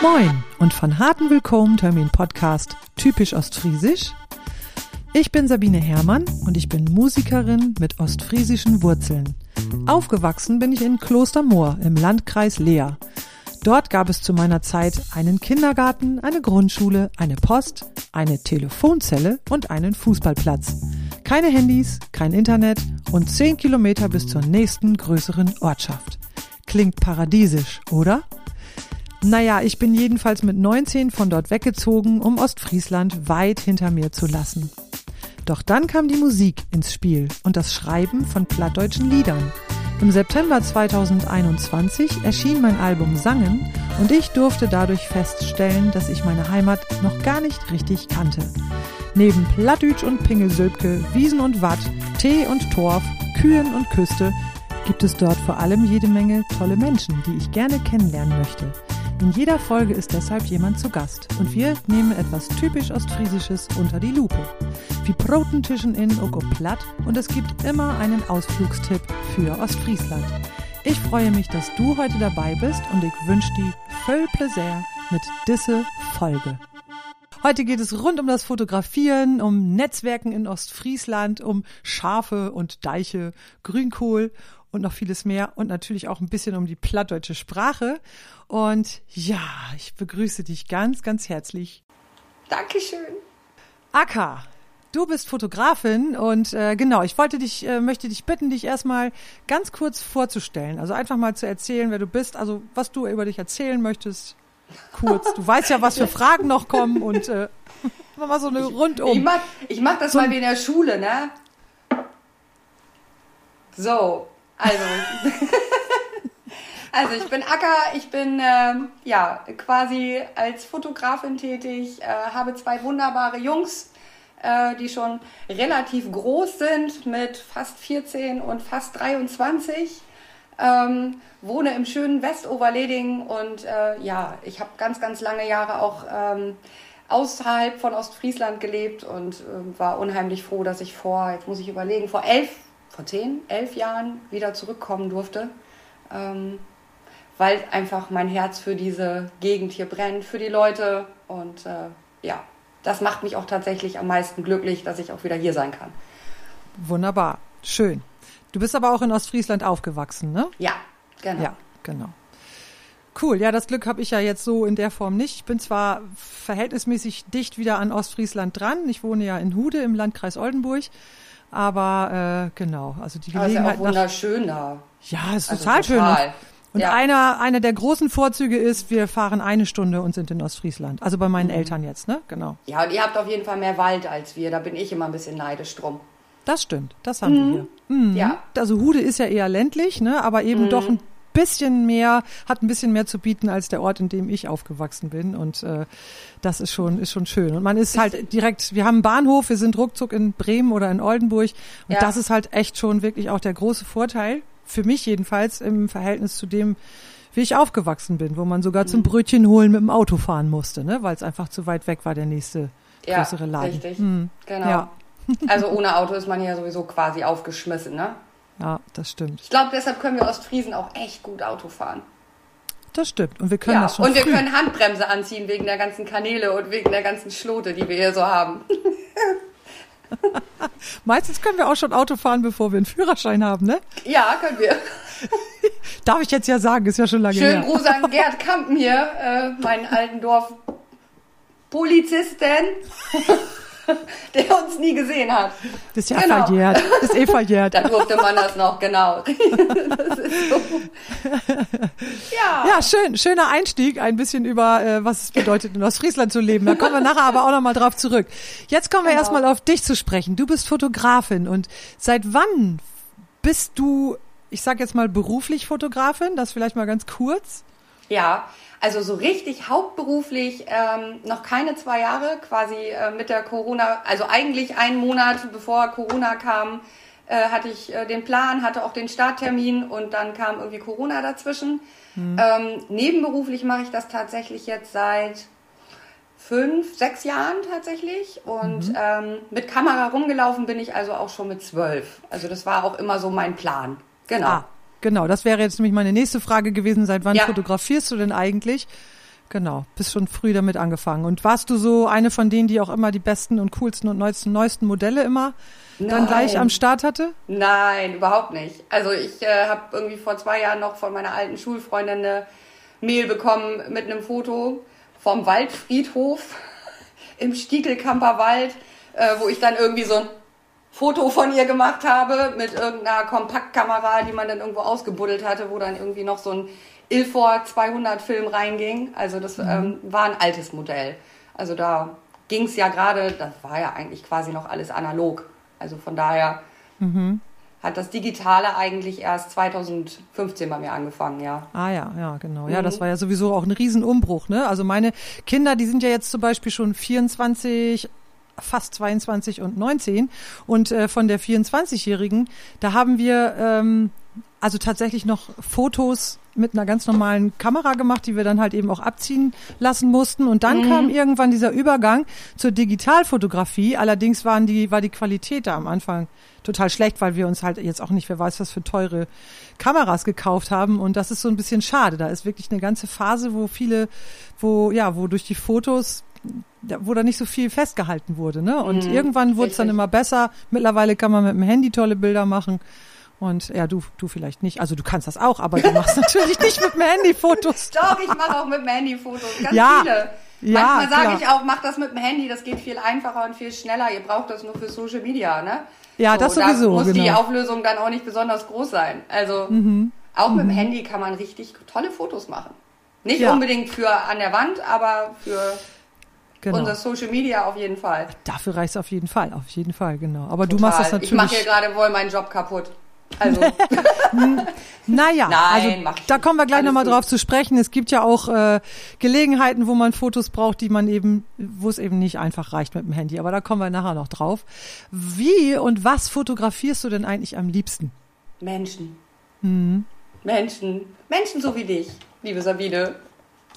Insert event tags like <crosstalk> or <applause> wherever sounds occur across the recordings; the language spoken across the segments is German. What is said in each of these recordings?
Moin und von harten Willkommen Termin Podcast typisch ostfriesisch. Ich bin Sabine Herrmann und ich bin Musikerin mit ostfriesischen Wurzeln. Aufgewachsen bin ich in Klostermoor im Landkreis Leer. Dort gab es zu meiner Zeit einen Kindergarten, eine Grundschule, eine Post, eine Telefonzelle und einen Fußballplatz. Keine Handys, kein Internet und zehn Kilometer bis zur nächsten größeren Ortschaft. Klingt paradiesisch, oder? Naja, ich bin jedenfalls mit 19 von dort weggezogen, um Ostfriesland weit hinter mir zu lassen. Doch dann kam die Musik ins Spiel und das Schreiben von plattdeutschen Liedern. Im September 2021 erschien mein Album Sangen und ich durfte dadurch feststellen, dass ich meine Heimat noch gar nicht richtig kannte. Neben Plattdütsch und Pingelsülpke, Wiesen und Watt, Tee und Torf, Kühen und Küste gibt es dort vor allem jede Menge tolle Menschen, die ich gerne kennenlernen möchte. In jeder Folge ist deshalb jemand zu Gast und wir nehmen etwas typisch Ostfriesisches unter die Lupe. Wie Protentischen in Oko Platt und es gibt immer einen Ausflugstipp für Ostfriesland. Ich freue mich, dass du heute dabei bist und ich wünsche dir viel Plaisir mit diese Folge. Heute geht es rund um das Fotografieren, um Netzwerken in Ostfriesland, um Schafe und Deiche, Grünkohl und noch vieles mehr und natürlich auch ein bisschen um die plattdeutsche Sprache. Und ja, ich begrüße dich ganz, ganz herzlich. Dankeschön. Akka, du bist Fotografin und äh, genau, ich wollte dich, äh, möchte dich bitten, dich erstmal ganz kurz vorzustellen. Also einfach mal zu erzählen, wer du bist, also was du über dich erzählen möchtest. Kurz. Du weißt ja, was für <laughs> Fragen noch kommen und äh, mal so eine rundum. Ich mach, ich mach das so mal wie in der Schule, ne? So, also, <laughs> also ich bin Acker, ich bin ähm, ja quasi als Fotografin tätig, äh, habe zwei wunderbare Jungs, äh, die schon relativ groß sind, mit fast 14 und fast 23. Ähm, wohne im schönen Westoverleding und äh, ja, ich habe ganz, ganz lange Jahre auch ähm, außerhalb von Ostfriesland gelebt und äh, war unheimlich froh, dass ich vor, jetzt muss ich überlegen, vor elf vor zehn, elf Jahren wieder zurückkommen durfte, ähm, weil einfach mein Herz für diese Gegend hier brennt, für die Leute und äh, ja, das macht mich auch tatsächlich am meisten glücklich, dass ich auch wieder hier sein kann. Wunderbar, schön. Du bist aber auch in Ostfriesland aufgewachsen, ne? Ja, genau. Ja, genau. Cool, ja, das Glück habe ich ja jetzt so in der Form nicht. Ich bin zwar verhältnismäßig dicht wieder an Ostfriesland dran. Ich wohne ja in Hude im Landkreis Oldenburg. Aber äh, genau, also die Gelegenheit. Ja auch wunderschön da. Ja, ist also total, total, schön. Und, und ja. einer, einer der großen Vorzüge ist, wir fahren eine Stunde und sind in Ostfriesland. Also bei meinen mhm. Eltern jetzt, ne? Genau. Ja, und ihr habt auf jeden Fall mehr Wald als wir. Da bin ich immer ein bisschen neidisch drum. Das stimmt, das haben mhm. wir hier. Mhm. Ja. Also Hude ist ja eher ländlich, ne? Aber eben mhm. doch ein bisschen mehr, hat ein bisschen mehr zu bieten als der Ort, in dem ich aufgewachsen bin. Und äh, das ist schon, ist schon schön. Und man ist halt direkt, wir haben einen Bahnhof, wir sind ruckzuck in Bremen oder in Oldenburg. Und ja. das ist halt echt schon wirklich auch der große Vorteil, für mich jedenfalls, im Verhältnis zu dem, wie ich aufgewachsen bin, wo man sogar mhm. zum Brötchen holen mit dem Auto fahren musste, ne? weil es einfach zu weit weg war, der nächste größere ja, Laden. Richtig, mhm. genau. Ja. Also ohne Auto ist man ja sowieso quasi aufgeschmissen, ne? Ja, das stimmt. Ich glaube, deshalb können wir Ostfriesen auch echt gut Auto fahren. Das stimmt. Und wir können ja, das schon. Und wir früh. können Handbremse anziehen wegen der ganzen Kanäle und wegen der ganzen Schlote, die wir hier so haben. <laughs> Meistens können wir auch schon Auto fahren, bevor wir einen Führerschein haben, ne? Ja, können wir. <laughs> Darf ich jetzt ja sagen, ist ja schon lange Schönen her. Gruß an Gerd <laughs> Kampen hier, äh, meinen alten Dorf Polizisten. <laughs> der uns nie gesehen hat. Das ist ja genau. verjährt. Das ist eh verjährt. <laughs> da durfte man das noch, genau. <laughs> das ist so. Ja. Ja, schön, schöner Einstieg, ein bisschen über, äh, was es bedeutet, in Ostfriesland zu leben. Da kommen wir nachher aber auch nochmal drauf zurück. Jetzt kommen wir genau. erstmal auf dich zu sprechen. Du bist Fotografin und seit wann bist du, ich sag jetzt mal beruflich Fotografin? Das vielleicht mal ganz kurz. Ja, also so richtig hauptberuflich ähm, noch keine zwei Jahre, quasi äh, mit der Corona, also eigentlich einen Monat bevor Corona kam, äh, hatte ich äh, den Plan, hatte auch den Starttermin und dann kam irgendwie Corona dazwischen. Mhm. Ähm, nebenberuflich mache ich das tatsächlich jetzt seit fünf, sechs Jahren tatsächlich und mhm. ähm, mit Kamera rumgelaufen bin ich also auch schon mit zwölf. Also das war auch immer so mein Plan. Genau. Ah. Genau, das wäre jetzt nämlich meine nächste Frage gewesen. Seit wann ja. fotografierst du denn eigentlich? Genau, bist schon früh damit angefangen. Und warst du so eine von denen, die auch immer die besten und coolsten und neuesten, neuesten Modelle immer Nein. dann gleich am Start hatte? Nein, überhaupt nicht. Also ich äh, habe irgendwie vor zwei Jahren noch von meiner alten Schulfreundin eine Mail bekommen mit einem Foto vom Waldfriedhof <laughs> im Stiegelkamper Wald, äh, wo ich dann irgendwie so ein Foto von ihr gemacht habe mit irgendeiner Kompaktkamera, die man dann irgendwo ausgebuddelt hatte, wo dann irgendwie noch so ein Ilfor 200 Film reinging. Also das mhm. ähm, war ein altes Modell. Also da ging es ja gerade, das war ja eigentlich quasi noch alles analog. Also von daher mhm. hat das Digitale eigentlich erst 2015 bei mir angefangen, ja. Ah ja, ja, genau. Mhm. Ja, das war ja sowieso auch ein Riesenumbruch. Ne? Also meine Kinder, die sind ja jetzt zum Beispiel schon 24, fast 22 und 19. Und äh, von der 24-Jährigen, da haben wir ähm, also tatsächlich noch Fotos mit einer ganz normalen Kamera gemacht, die wir dann halt eben auch abziehen lassen mussten. Und dann mhm. kam irgendwann dieser Übergang zur Digitalfotografie. Allerdings waren die, war die Qualität da am Anfang total schlecht, weil wir uns halt jetzt auch nicht, wer weiß, was für teure Kameras gekauft haben. Und das ist so ein bisschen schade. Da ist wirklich eine ganze Phase, wo viele, wo, ja, wo durch die Fotos wo da nicht so viel festgehalten wurde. Ne? Und mhm, irgendwann wurde es dann immer besser. Mittlerweile kann man mit dem Handy tolle Bilder machen. Und ja, du, du vielleicht nicht. Also du kannst das auch, aber du machst <laughs> natürlich nicht mit dem Handy Fotos. Doch, ich mache auch mit dem Handy Fotos. Ganz ja, viele. Ja, Manchmal sage ich auch, mach das mit dem Handy, das geht viel einfacher und viel schneller. Ihr braucht das nur für Social Media, ne? Ja, so, das sowieso. Da muss genau. die Auflösung dann auch nicht besonders groß sein. Also mhm. auch mhm. mit dem mhm. Handy kann man richtig tolle Fotos machen. Nicht ja. unbedingt für an der Wand, aber für Genau. Unser Social Media auf jeden Fall. Dafür reicht es auf jeden Fall, auf jeden Fall, genau. Aber Total. du machst das natürlich. Ich mache hier gerade wohl meinen Job kaputt. Also. <laughs> naja, Nein, also, da kommen wir gleich nochmal drauf zu sprechen. Es gibt ja auch äh, Gelegenheiten, wo man Fotos braucht, die man eben, wo es eben nicht einfach reicht mit dem Handy. Aber da kommen wir nachher noch drauf. Wie und was fotografierst du denn eigentlich am liebsten? Menschen. Mhm. Menschen. Menschen so wie dich, liebe Sabine.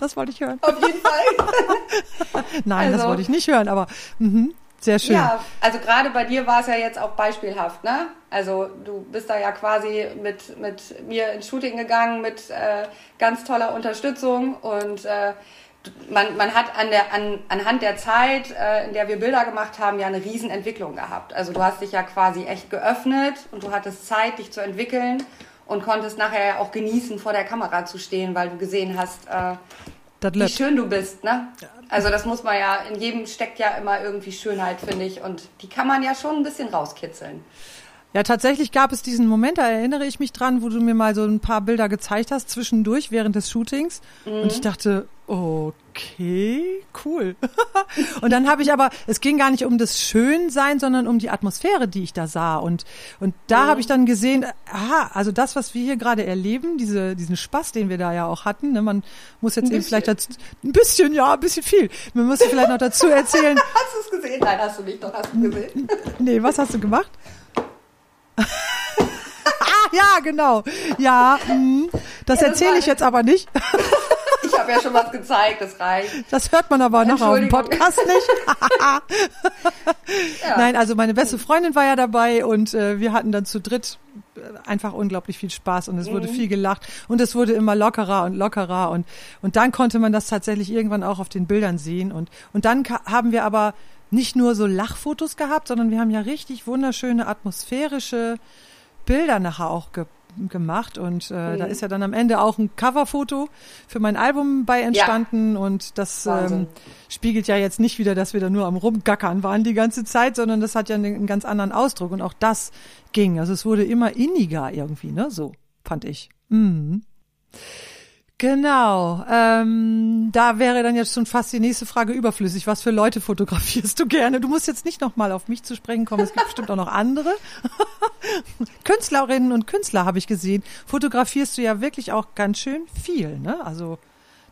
Das wollte ich hören. Auf jeden Fall. <laughs> Nein, also, das wollte ich nicht hören, aber mh, sehr schön. Ja, also gerade bei dir war es ja jetzt auch beispielhaft, ne? Also du bist da ja quasi mit, mit mir ins Shooting gegangen mit äh, ganz toller Unterstützung und äh, man, man hat an der, an, anhand der Zeit, äh, in der wir Bilder gemacht haben, ja eine Riesenentwicklung gehabt. Also du hast dich ja quasi echt geöffnet und du hattest Zeit, dich zu entwickeln und konntest nachher auch genießen, vor der Kamera zu stehen, weil du gesehen hast, äh, wie schön du bist. Ne? Also das muss man ja, in jedem steckt ja immer irgendwie Schönheit, finde ich. Und die kann man ja schon ein bisschen rauskitzeln. Ja, tatsächlich gab es diesen Moment, da erinnere ich mich dran, wo du mir mal so ein paar Bilder gezeigt hast zwischendurch während des Shootings. Mhm. Und ich dachte, okay, cool. <laughs> und dann habe ich aber, es ging gar nicht um das Schönsein, sondern um die Atmosphäre, die ich da sah. Und, und da mhm. habe ich dann gesehen, aha, also das, was wir hier gerade erleben, diese, diesen Spaß, den wir da ja auch hatten, ne, man muss jetzt eben vielleicht dazu, ein bisschen, ja, ein bisschen viel. Man muss vielleicht noch dazu erzählen. <laughs> hast du es gesehen? Nein, hast du nicht, doch hast du gesehen. <laughs> nee, was hast du gemacht? ah, ja, genau. Ja, mh. das ja, erzähle ich jetzt aber nicht. Ich habe ja schon was gezeigt, das reicht. Das hört man aber noch auf dem Podcast nicht. <laughs> ja. Nein, also meine beste Freundin war ja dabei und äh, wir hatten dann zu dritt äh, einfach unglaublich viel Spaß und es mhm. wurde viel gelacht und es wurde immer lockerer und lockerer und und dann konnte man das tatsächlich irgendwann auch auf den Bildern sehen und und dann haben wir aber nicht nur so Lachfotos gehabt, sondern wir haben ja richtig wunderschöne atmosphärische Bilder nachher auch ge gemacht und äh, mhm. da ist ja dann am Ende auch ein Coverfoto für mein Album bei entstanden ja. und das ähm, spiegelt ja jetzt nicht wieder, dass wir da nur am rumgackern waren die ganze Zeit, sondern das hat ja einen, einen ganz anderen Ausdruck und auch das ging. Also es wurde immer inniger irgendwie, ne? So fand ich. Mhm. Genau. Ähm, da wäre dann jetzt schon fast die nächste Frage überflüssig. Was für Leute fotografierst du gerne? Du musst jetzt nicht nochmal auf mich zu sprechen kommen. Es gibt bestimmt auch noch andere. <laughs> Künstlerinnen und Künstler habe ich gesehen. Fotografierst du ja wirklich auch ganz schön viel, ne? Also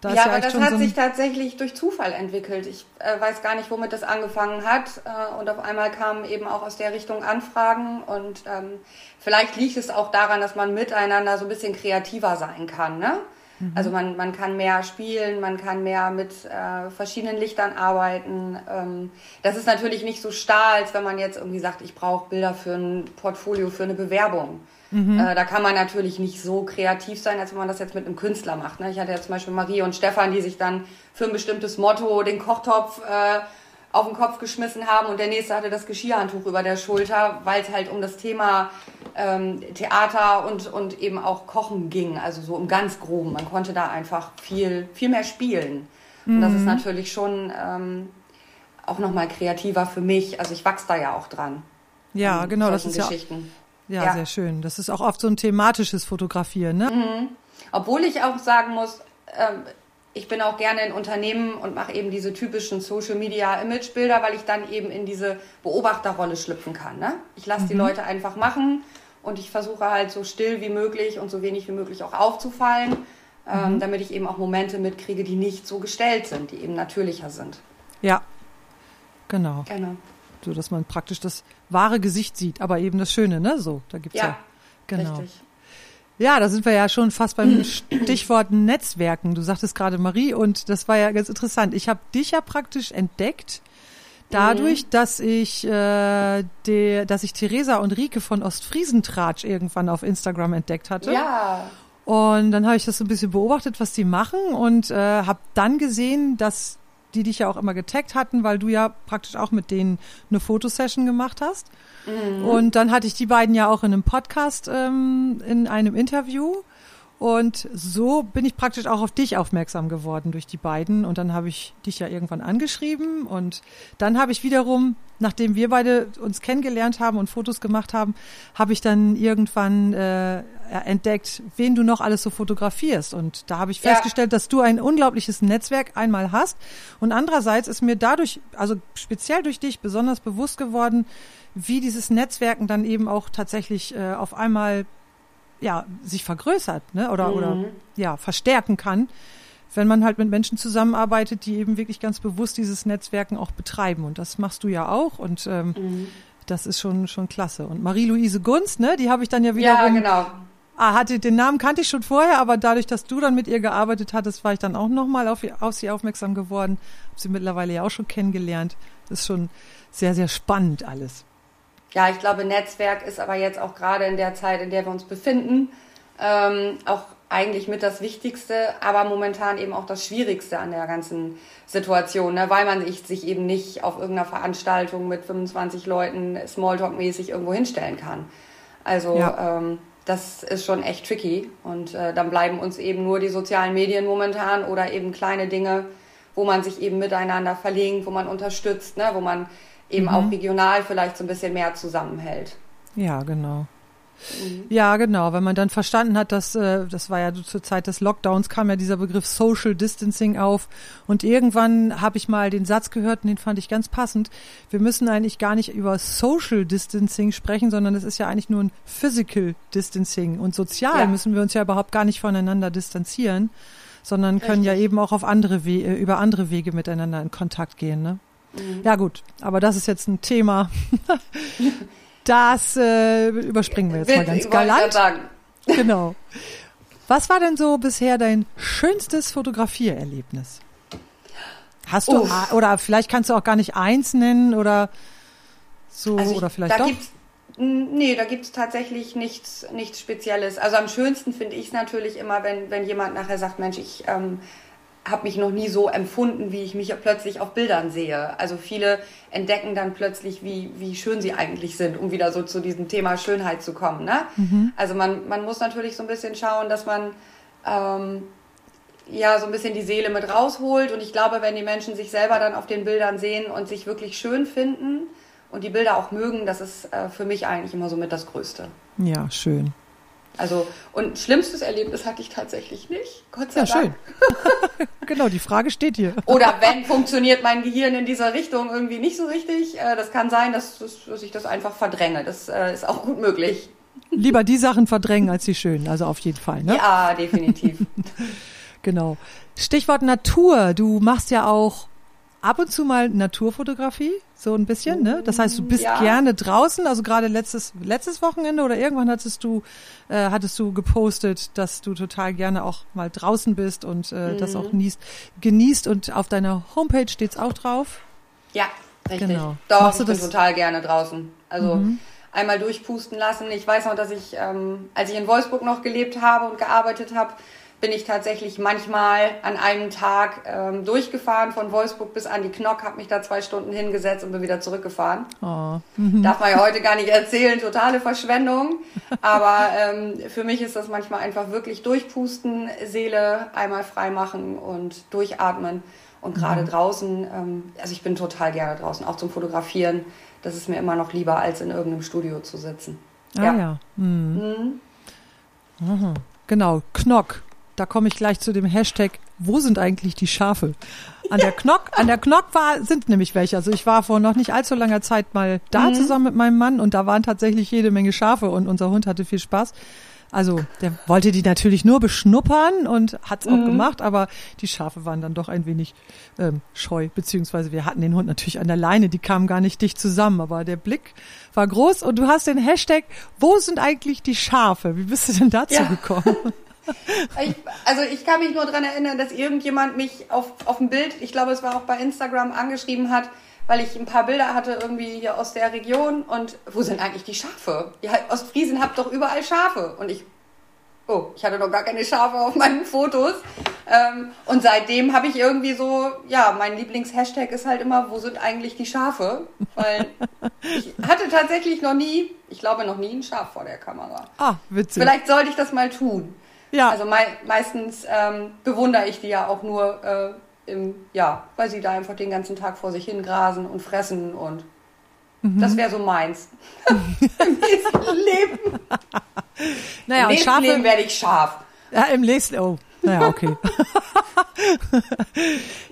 da ja, aber das hat so sich tatsächlich durch Zufall entwickelt. Ich äh, weiß gar nicht, womit das angefangen hat. Äh, und auf einmal kamen eben auch aus der Richtung Anfragen. Und ähm, vielleicht liegt es auch daran, dass man miteinander so ein bisschen kreativer sein kann. Ne? Mhm. Also man, man kann mehr spielen, man kann mehr mit äh, verschiedenen Lichtern arbeiten. Ähm, das ist natürlich nicht so starr, als wenn man jetzt irgendwie sagt, ich brauche Bilder für ein Portfolio, für eine Bewerbung. Mhm. Äh, da kann man natürlich nicht so kreativ sein, als wenn man das jetzt mit einem Künstler macht. Ne? Ich hatte ja zum Beispiel Marie und Stefan, die sich dann für ein bestimmtes Motto den Kochtopf äh, auf den Kopf geschmissen haben und der nächste hatte das Geschirrhandtuch über der Schulter, weil es halt um das Thema ähm, Theater und, und eben auch Kochen ging, also so im ganz groben. Man konnte da einfach viel, viel mehr spielen. Mhm. Und das ist mhm. natürlich schon ähm, auch nochmal kreativer für mich. Also ich wachse da ja auch dran. Ja, genau, das ist ja, ja, ja, sehr schön. Das ist auch oft so ein thematisches Fotografieren, ne? Mhm. Obwohl ich auch sagen muss, ähm, ich bin auch gerne in Unternehmen und mache eben diese typischen Social Media Imagebilder, weil ich dann eben in diese Beobachterrolle schlüpfen kann. Ne? Ich lasse mhm. die Leute einfach machen und ich versuche halt so still wie möglich und so wenig wie möglich auch aufzufallen, ähm, mhm. damit ich eben auch Momente mitkriege, die nicht so gestellt sind, die eben natürlicher sind. Ja, genau. Genau. So dass man praktisch das wahre Gesicht sieht, aber eben das Schöne, ne? So, da gibt's ja, ja genau. Richtig. Ja, da sind wir ja schon fast beim <clears throat> Stichwort Netzwerken. Du sagtest gerade Marie und das war ja ganz interessant. Ich habe dich ja praktisch entdeckt dadurch, mhm. dass ich äh, de, dass ich Theresa und Rike von Ostfriesentratsch irgendwann auf Instagram entdeckt hatte. Ja. Und dann habe ich das so ein bisschen beobachtet, was die machen und äh, habe dann gesehen, dass die dich ja auch immer getaggt hatten, weil du ja praktisch auch mit denen eine Fotosession gemacht hast. Mhm. Und dann hatte ich die beiden ja auch in einem Podcast, ähm, in einem Interview. Und so bin ich praktisch auch auf dich aufmerksam geworden durch die beiden. Und dann habe ich dich ja irgendwann angeschrieben. Und dann habe ich wiederum, nachdem wir beide uns kennengelernt haben und Fotos gemacht haben, habe ich dann irgendwann äh, entdeckt, wen du noch alles so fotografierst. Und da habe ich festgestellt, ja. dass du ein unglaubliches Netzwerk einmal hast. Und andererseits ist mir dadurch, also speziell durch dich, besonders bewusst geworden, wie dieses Netzwerken dann eben auch tatsächlich äh, auf einmal ja, sich vergrößert ne? oder, mhm. oder ja, verstärken kann, wenn man halt mit Menschen zusammenarbeitet, die eben wirklich ganz bewusst dieses Netzwerken auch betreiben. Und das machst du ja auch und ähm, mhm. das ist schon, schon klasse. Und Marie-Louise Gunst, ne, die habe ich dann ja wieder. Ja, genau. Ah, hatte den Namen kannte ich schon vorher, aber dadurch, dass du dann mit ihr gearbeitet hattest, war ich dann auch nochmal auf, auf sie aufmerksam geworden. Habe sie mittlerweile ja auch schon kennengelernt. Das ist schon sehr, sehr spannend alles ja, ich glaube, Netzwerk ist aber jetzt auch gerade in der Zeit, in der wir uns befinden, ähm, auch eigentlich mit das Wichtigste, aber momentan eben auch das Schwierigste an der ganzen Situation, ne? weil man sich eben nicht auf irgendeiner Veranstaltung mit 25 Leuten Smalltalk-mäßig irgendwo hinstellen kann. Also ja. ähm, das ist schon echt tricky und äh, dann bleiben uns eben nur die sozialen Medien momentan oder eben kleine Dinge, wo man sich eben miteinander verlinkt, wo man unterstützt, ne? wo man eben mhm. auch regional vielleicht so ein bisschen mehr zusammenhält. Ja, genau. Mhm. Ja, genau. Wenn man dann verstanden hat, dass äh, das war ja zur Zeit des Lockdowns kam ja dieser Begriff Social Distancing auf und irgendwann habe ich mal den Satz gehört und den fand ich ganz passend. Wir müssen eigentlich gar nicht über Social Distancing sprechen, sondern es ist ja eigentlich nur ein Physical Distancing und sozial ja. müssen wir uns ja überhaupt gar nicht voneinander distanzieren, sondern Richtig. können ja eben auch auf andere We äh, über andere Wege miteinander in Kontakt gehen, ne? Mhm. Ja gut, aber das ist jetzt ein Thema. <laughs> das äh, überspringen wir jetzt mal ganz galant. Genau. Was war denn so bisher dein schönstes Fotografiererlebnis? Hast du Uff. oder vielleicht kannst du auch gar nicht eins nennen oder so also ich, oder vielleicht doch? Nee, da gibt es tatsächlich nichts, nichts Spezielles. Also am schönsten finde ich es natürlich immer, wenn, wenn jemand nachher sagt, Mensch, ich ähm, habe mich noch nie so empfunden, wie ich mich plötzlich auf Bildern sehe. Also viele entdecken dann plötzlich, wie, wie schön sie eigentlich sind, um wieder so zu diesem Thema Schönheit zu kommen. Ne? Mhm. Also man, man muss natürlich so ein bisschen schauen, dass man ähm, ja so ein bisschen die Seele mit rausholt. Und ich glaube, wenn die Menschen sich selber dann auf den Bildern sehen und sich wirklich schön finden und die Bilder auch mögen, das ist äh, für mich eigentlich immer so mit das Größte. Ja, schön. Also, und schlimmstes Erlebnis hatte ich tatsächlich nicht. Gott sei ja, Dank. schön. <laughs> <laughs> genau, die Frage steht hier. Oder wenn funktioniert mein Gehirn in dieser Richtung irgendwie nicht so richtig. Äh, das kann sein, dass, dass ich das einfach verdränge. Das äh, ist auch gut möglich. Lieber die Sachen verdrängen als die schönen, also auf jeden Fall. Ne? Ja, definitiv. <laughs> genau. Stichwort Natur. Du machst ja auch ab und zu mal Naturfotografie, so ein bisschen, ne? Das heißt, du bist ja. gerne draußen, also gerade letztes letztes Wochenende oder irgendwann hattest du äh, hattest du gepostet, dass du total gerne auch mal draußen bist und äh, mhm. das auch genießt, genießt und auf deiner Homepage steht's auch drauf. Ja, richtig. Genau. Doch, Machst du ich bin das? total gerne draußen. Also mhm. einmal durchpusten lassen. Ich weiß noch, dass ich, ähm, als ich in Wolfsburg noch gelebt habe und gearbeitet habe, bin ich tatsächlich manchmal an einem Tag ähm, durchgefahren von Wolfsburg bis an die Knock, habe mich da zwei Stunden hingesetzt und bin wieder zurückgefahren. Oh. Mhm. Darf man ja heute gar nicht erzählen, totale Verschwendung. Aber ähm, für mich ist das manchmal einfach wirklich durchpusten, Seele einmal frei machen und durchatmen. Und gerade mhm. draußen, ähm, also ich bin total gerne draußen, auch zum Fotografieren. Das ist mir immer noch lieber, als in irgendeinem Studio zu sitzen. Ah ja. ja. Mhm. Mhm. Genau, Knock da komme ich gleich zu dem Hashtag, wo sind eigentlich die Schafe? An der Knock, an der Knock war, sind nämlich welche. Also ich war vor noch nicht allzu langer Zeit mal da mhm. zusammen mit meinem Mann und da waren tatsächlich jede Menge Schafe und unser Hund hatte viel Spaß. Also der wollte die natürlich nur beschnuppern und hat's auch mhm. gemacht, aber die Schafe waren dann doch ein wenig ähm, scheu, beziehungsweise wir hatten den Hund natürlich an der Leine, die kamen gar nicht dicht zusammen, aber der Blick war groß und du hast den Hashtag, wo sind eigentlich die Schafe? Wie bist du denn dazu ja. gekommen? <laughs> Ich, also ich kann mich nur daran erinnern, dass irgendjemand mich auf, auf dem Bild, ich glaube es war auch bei Instagram, angeschrieben hat, weil ich ein paar Bilder hatte irgendwie hier aus der Region und wo sind eigentlich die Schafe? Ja, Ostfriesen habt doch überall Schafe. Und ich, oh, ich hatte noch gar keine Schafe auf meinen Fotos. Ähm, und seitdem habe ich irgendwie so, ja, mein Lieblingshashtag ist halt immer, wo sind eigentlich die Schafe? Weil ich hatte tatsächlich noch nie, ich glaube noch nie ein Schaf vor der Kamera. Ah, witzig. Vielleicht sollte ich das mal tun. Ja. Also mei meistens ähm, bewundere ich die ja auch nur, äh, im, ja, weil sie da einfach den ganzen Tag vor sich hin grasen und fressen und mhm. das wäre so meins. <laughs> Im nächsten Leben. Naja, Im nächsten Schafe, Leben werde ich scharf. Ja, im nächsten, oh, naja, okay.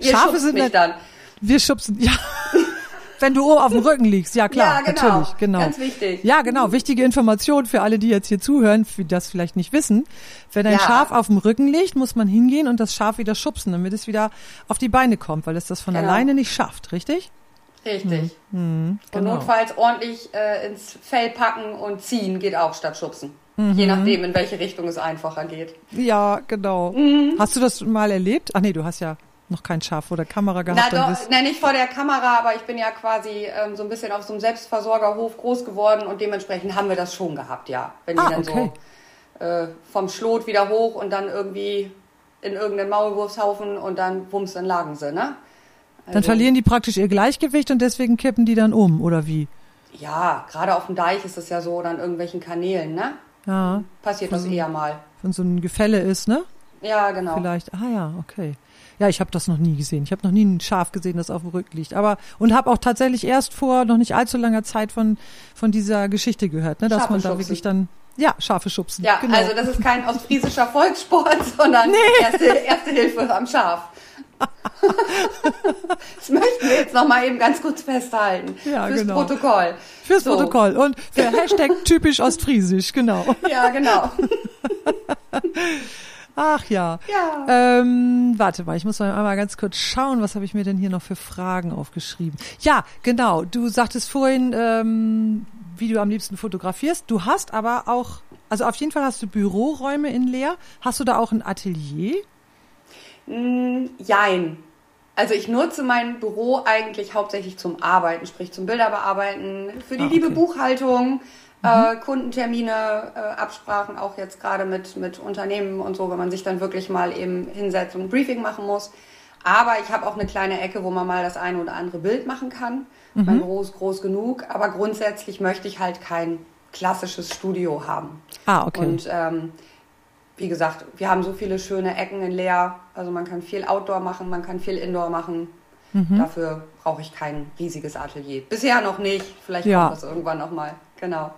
<laughs> Schafe sind mich dann. Wir schubsen, ja. <laughs> Wenn du oben auf dem Rücken liegst, ja klar, ja, genau. natürlich, genau. Ganz wichtig. Ja, genau, wichtige Information für alle, die jetzt hier zuhören, die das vielleicht nicht wissen. Wenn ein ja. Schaf auf dem Rücken liegt, muss man hingehen und das Schaf wieder schubsen, damit es wieder auf die Beine kommt, weil es das von genau. alleine nicht schafft, richtig? Richtig. Mhm. Mhm, genau. Und notfalls ordentlich äh, ins Fell packen und ziehen geht auch statt schubsen. Mhm. Je nachdem, in welche Richtung es einfacher geht. Ja, genau. Mhm. Hast du das mal erlebt? Ach nee, du hast ja noch kein Schaf vor der Kamera gehabt? Na, doch, na, nicht vor der Kamera, aber ich bin ja quasi ähm, so ein bisschen auf so einem Selbstversorgerhof groß geworden und dementsprechend haben wir das schon gehabt, ja. Wenn ah, die dann okay. so äh, vom Schlot wieder hoch und dann irgendwie in irgendeinen Maulwurfshaufen und dann wumms, dann lagen sie, ne? Also, dann verlieren die praktisch ihr Gleichgewicht und deswegen kippen die dann um, oder wie? Ja, gerade auf dem Deich ist das ja so, oder an irgendwelchen Kanälen, ne? Ja. Passiert das eher mal. Wenn so ein Gefälle ist, ne? Ja, genau. Vielleicht, ah ja, okay. Ja, ich habe das noch nie gesehen. Ich habe noch nie ein Schaf gesehen, das auf dem Rücken liegt. Aber und habe auch tatsächlich erst vor noch nicht allzu langer Zeit von von dieser Geschichte gehört, ne, dass Schafe man da wirklich dann ja, Schafe schubsen. Ja, genau. also das ist kein ostfriesischer Volkssport, <laughs> sondern nee. erste, erste Hilfe am Schaf. <laughs> das möchten wir jetzt noch mal eben ganz kurz festhalten. Ja, Fürs genau. Protokoll. Fürs so. Protokoll. Und für Hashtag typisch ostfriesisch, genau. Ja, genau. <laughs> Ach ja. Ja. Ähm, warte mal, ich muss mal einmal ganz kurz schauen, was habe ich mir denn hier noch für Fragen aufgeschrieben. Ja, genau. Du sagtest vorhin, ähm, wie du am liebsten fotografierst. Du hast aber auch, also auf jeden Fall hast du Büroräume in Leer. Hast du da auch ein Atelier? Mm, jein. Also ich nutze mein Büro eigentlich hauptsächlich zum Arbeiten, sprich zum Bilderbearbeiten, für die ah, okay. liebe Buchhaltung, äh, mhm. Kundentermine, äh, Absprachen auch jetzt gerade mit, mit Unternehmen und so, wenn man sich dann wirklich mal eben hinsetzt und ein Briefing machen muss. Aber ich habe auch eine kleine Ecke, wo man mal das eine oder andere Bild machen kann. Mhm. Mein Büro ist groß genug, aber grundsätzlich möchte ich halt kein klassisches Studio haben. Ah, okay. Und ähm, wie gesagt, wir haben so viele schöne Ecken in Leer. Also man kann viel Outdoor machen, man kann viel Indoor machen. Mhm. Dafür brauche ich kein riesiges Atelier. Bisher noch nicht. Vielleicht ja. kommt das irgendwann noch mal. Genau.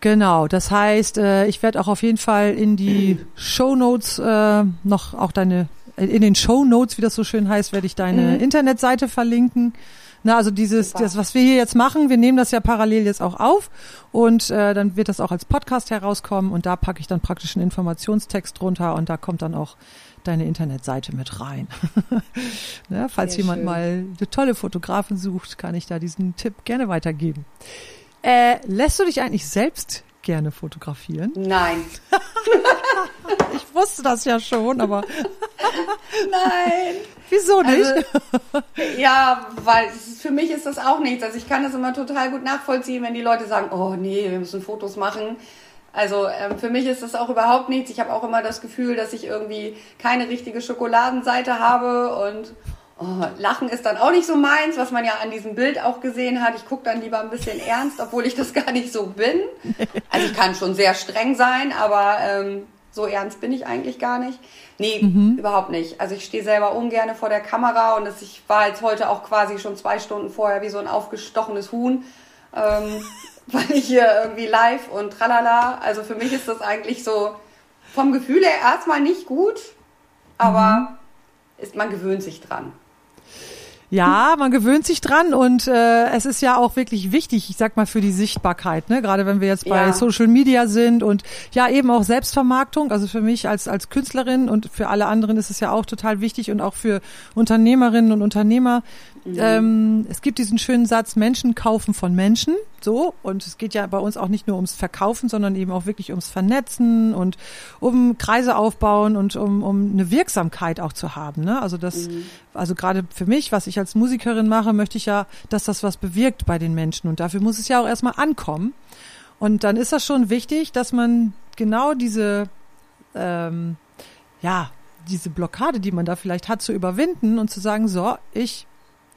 Genau, das heißt, äh, ich werde auch auf jeden Fall in die Show Notes äh, noch auch deine, in den Show Notes, wie das so schön heißt, werde ich deine mhm. Internetseite verlinken. Na, also dieses, das, was wir hier jetzt machen, wir nehmen das ja parallel jetzt auch auf und äh, dann wird das auch als Podcast herauskommen und da packe ich dann praktisch einen Informationstext drunter und da kommt dann auch deine Internetseite mit rein. <laughs> ne, falls Sehr jemand schön. mal eine tolle Fotografin sucht, kann ich da diesen Tipp gerne weitergeben. Äh, lässt du dich eigentlich selbst gerne fotografieren? Nein. <laughs> ich wusste das ja schon, aber. <laughs> Nein. Wieso nicht? Also, ja, weil für mich ist das auch nichts. Also ich kann das immer total gut nachvollziehen, wenn die Leute sagen, oh nee, wir müssen Fotos machen. Also ähm, für mich ist das auch überhaupt nichts. Ich habe auch immer das Gefühl, dass ich irgendwie keine richtige Schokoladenseite habe und oh, Lachen ist dann auch nicht so meins, was man ja an diesem Bild auch gesehen hat. Ich gucke dann lieber ein bisschen ernst, obwohl ich das <laughs> gar nicht so bin. Also ich kann schon sehr streng sein, aber ähm, so ernst bin ich eigentlich gar nicht. Nee, mhm. überhaupt nicht. Also ich stehe selber ungern vor der Kamera und das, ich war jetzt heute auch quasi schon zwei Stunden vorher wie so ein aufgestochenes Huhn. Ähm, <laughs> weil ich hier irgendwie live und tralala. Also für mich ist das eigentlich so vom Gefühl her erstmal nicht gut, aber mhm. ist, man gewöhnt sich dran. Ja, man gewöhnt sich dran und äh, es ist ja auch wirklich wichtig, ich sag mal, für die Sichtbarkeit, ne? Gerade wenn wir jetzt bei ja. Social Media sind und ja eben auch Selbstvermarktung. Also für mich als, als Künstlerin und für alle anderen ist es ja auch total wichtig und auch für Unternehmerinnen und Unternehmer. Mhm. Ähm, es gibt diesen schönen Satz, Menschen kaufen von Menschen. So, und es geht ja bei uns auch nicht nur ums Verkaufen, sondern eben auch wirklich ums Vernetzen und um Kreise aufbauen und um, um eine Wirksamkeit auch zu haben. Ne? Also das, mhm. also gerade für mich, was ich als Musikerin mache, möchte ich ja, dass das was bewirkt bei den Menschen. Und dafür muss es ja auch erstmal ankommen. Und dann ist das schon wichtig, dass man genau diese, ähm, ja, diese Blockade, die man da vielleicht hat, zu überwinden und zu sagen, so, ich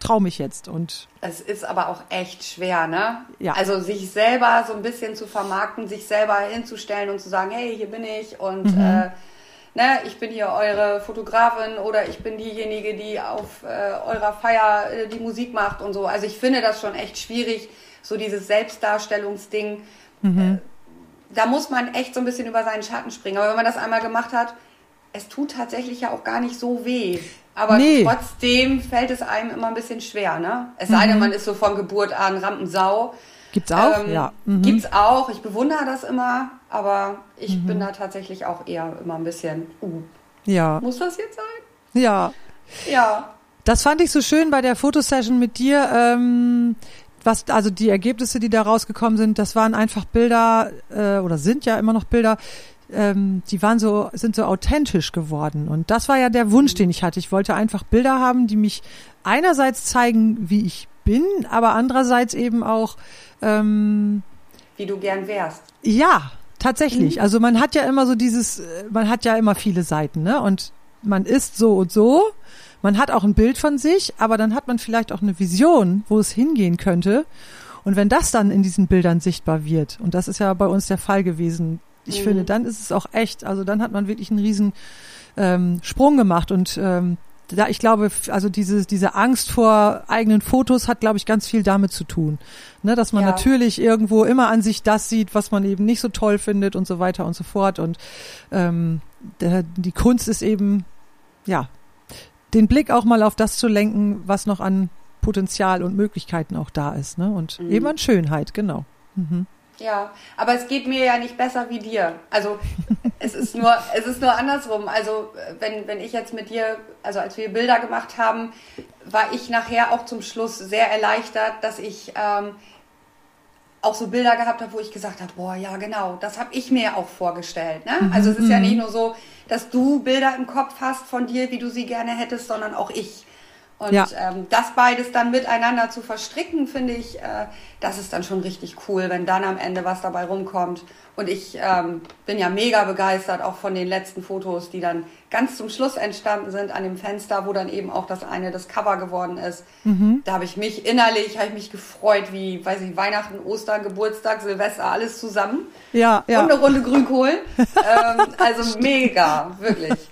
traue mich jetzt und es ist aber auch echt schwer, ne? Ja. Also sich selber so ein bisschen zu vermarkten, sich selber hinzustellen und zu sagen, hey, hier bin ich und mhm. äh, ne, ich bin hier eure Fotografin oder ich bin diejenige, die auf äh, eurer Feier äh, die Musik macht und so. Also ich finde das schon echt schwierig, so dieses Selbstdarstellungsding. Mhm. Äh, da muss man echt so ein bisschen über seinen Schatten springen. Aber wenn man das einmal gemacht hat, es tut tatsächlich ja auch gar nicht so weh. Aber nee. trotzdem fällt es einem immer ein bisschen schwer, ne? Es sei denn, mhm. man ist so von Geburt an Rampensau. Gibt's auch? Ähm, ja. Mhm. Gibt's auch. Ich bewundere das immer, aber ich mhm. bin da tatsächlich auch eher immer ein bisschen, uh, ja. Muss das jetzt sein? Ja. Ja. Das fand ich so schön bei der Fotosession mit dir. Ähm, was, also die Ergebnisse, die da rausgekommen sind, das waren einfach Bilder äh, oder sind ja immer noch Bilder, ähm, die waren so, sind so authentisch geworden. Und das war ja der Wunsch, den ich hatte. Ich wollte einfach Bilder haben, die mich einerseits zeigen, wie ich bin, aber andererseits eben auch, ähm, wie du gern wärst. Ja, tatsächlich. Mhm. Also man hat ja immer so dieses, äh, man hat ja immer viele Seiten, ne? Und man ist so und so. Man hat auch ein Bild von sich, aber dann hat man vielleicht auch eine Vision, wo es hingehen könnte. Und wenn das dann in diesen Bildern sichtbar wird, und das ist ja bei uns der Fall gewesen, ich mhm. finde, dann ist es auch echt, also dann hat man wirklich einen riesen ähm, Sprung gemacht und ähm, da, ich glaube, also diese, diese Angst vor eigenen Fotos hat, glaube ich, ganz viel damit zu tun. Ne, dass man ja. natürlich irgendwo immer an sich das sieht, was man eben nicht so toll findet und so weiter und so fort. Und ähm, der, die Kunst ist eben, ja, den Blick auch mal auf das zu lenken, was noch an Potenzial und Möglichkeiten auch da ist. Ne? Und mhm. eben an Schönheit, genau. Mhm. Ja, aber es geht mir ja nicht besser wie dir. Also <laughs> es ist nur, es ist nur andersrum. Also wenn, wenn ich jetzt mit dir, also als wir Bilder gemacht haben, war ich nachher auch zum Schluss sehr erleichtert, dass ich ähm, auch so Bilder gehabt habe, wo ich gesagt habe, boah, ja genau, das habe ich mir auch vorgestellt. Ne? Mhm. Also es ist ja mhm. nicht nur so, dass du Bilder im Kopf hast von dir, wie du sie gerne hättest, sondern auch ich. Und ja. ähm, das beides dann miteinander zu verstricken, finde ich, äh, das ist dann schon richtig cool, wenn dann am Ende was dabei rumkommt. Und ich ähm, bin ja mega begeistert auch von den letzten Fotos, die dann ganz zum Schluss entstanden sind an dem Fenster, wo dann eben auch das eine das Cover geworden ist. Mhm. Da habe ich mich innerlich, habe ich mich gefreut, wie, weiß ich, Weihnachten, Ostern, Geburtstag, Silvester, alles zusammen. Ja, ja. Und eine Runde Grünkohl. ähm, also <laughs> mega, wirklich.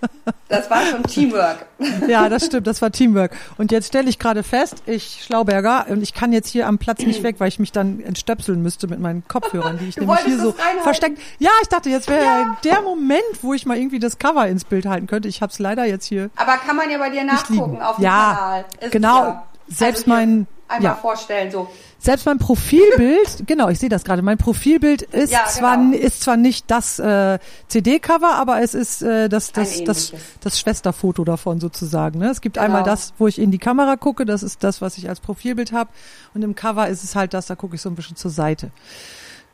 Das war schon Teamwork. ja, das stimmt, das war Teamwork. Und jetzt stelle ich gerade fest, ich Schlauberger, und ich kann jetzt hier am Platz nicht <clears throat> weg, weil ich mich dann entstöpseln müsste mit meinen Kopfhörern, die ich <laughs> nämlich hier so versteckt. Ja, ich dachte, jetzt wäre ja. der Moment, wo ich mal irgendwie das Cover ins Bild halten könnte. Ich habe es leider jetzt hier. Aber kann man ja bei dir nachgucken auf dem ja, Kanal. Ist genau. Ja. Selbst also mein einmal ja. vorstellen so. Selbst mein Profilbild, <laughs> genau, ich sehe das gerade. Mein Profilbild ist ja, zwar genau. ist zwar nicht das äh, CD-Cover, aber es ist äh, das das das, das Schwesterfoto davon sozusagen. Ne? Es gibt genau. einmal das, wo ich in die Kamera gucke, das ist das, was ich als Profilbild habe, und im Cover ist es halt das, da gucke ich so ein bisschen zur Seite.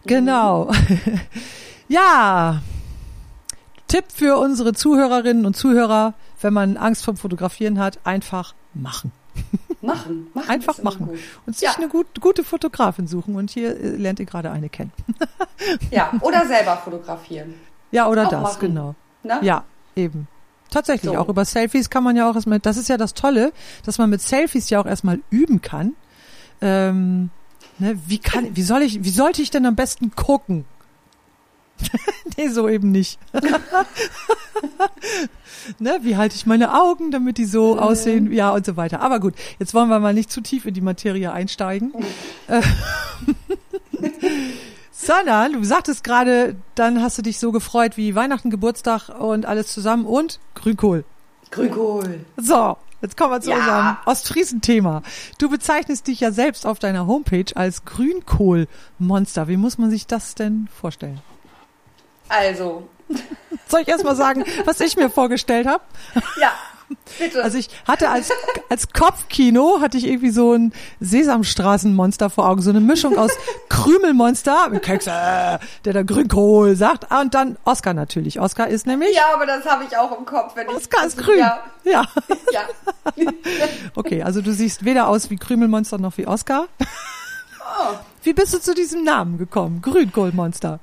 Genau. Mhm. <laughs> ja. Tipp für unsere Zuhörerinnen und Zuhörer, wenn man Angst vom Fotografieren hat, einfach machen. <laughs> Machen, machen. Einfach machen. Und sich ja. eine gut, gute Fotografin suchen. Und hier äh, lernt ihr gerade eine kennen. <laughs> ja, oder selber fotografieren. Ja, oder auch das, machen. genau. Na? Ja, eben. Tatsächlich, so. auch über Selfies kann man ja auch erstmal, das ist ja das Tolle, dass man mit Selfies ja auch erstmal üben kann. Ähm, ne, wie kann, wie soll ich, wie sollte ich denn am besten gucken? <laughs> nee, so eben nicht. <laughs> ne, wie halte ich meine Augen, damit die so aussehen, ja und so weiter. Aber gut, jetzt wollen wir mal nicht zu tief in die Materie einsteigen. <laughs> Sondern, du sagtest gerade, dann hast du dich so gefreut wie Weihnachten, Geburtstag und alles zusammen und Grünkohl. Grünkohl. So, jetzt kommen wir zu ja. unserem Ostfriesen-Thema. Du bezeichnest dich ja selbst auf deiner Homepage als Grünkohlmonster. Wie muss man sich das denn vorstellen? Also. <laughs> Soll ich erst mal sagen, was ich mir vorgestellt habe? Ja, bitte. Also ich hatte als, als Kopfkino, hatte ich irgendwie so ein Sesamstraßenmonster vor Augen, so eine Mischung aus <laughs> Krümelmonster, mit Kekse, der da Grünkohl sagt, und dann Oscar natürlich. Oscar ist nämlich... Ja, aber das habe ich auch im Kopf. Wenn Oscar ich, ist grün. Ja. ja. ja. <laughs> okay, also du siehst weder aus wie Krümelmonster noch wie Oscar. Oh. Wie bist du zu diesem Namen gekommen? Grünkohlmonster.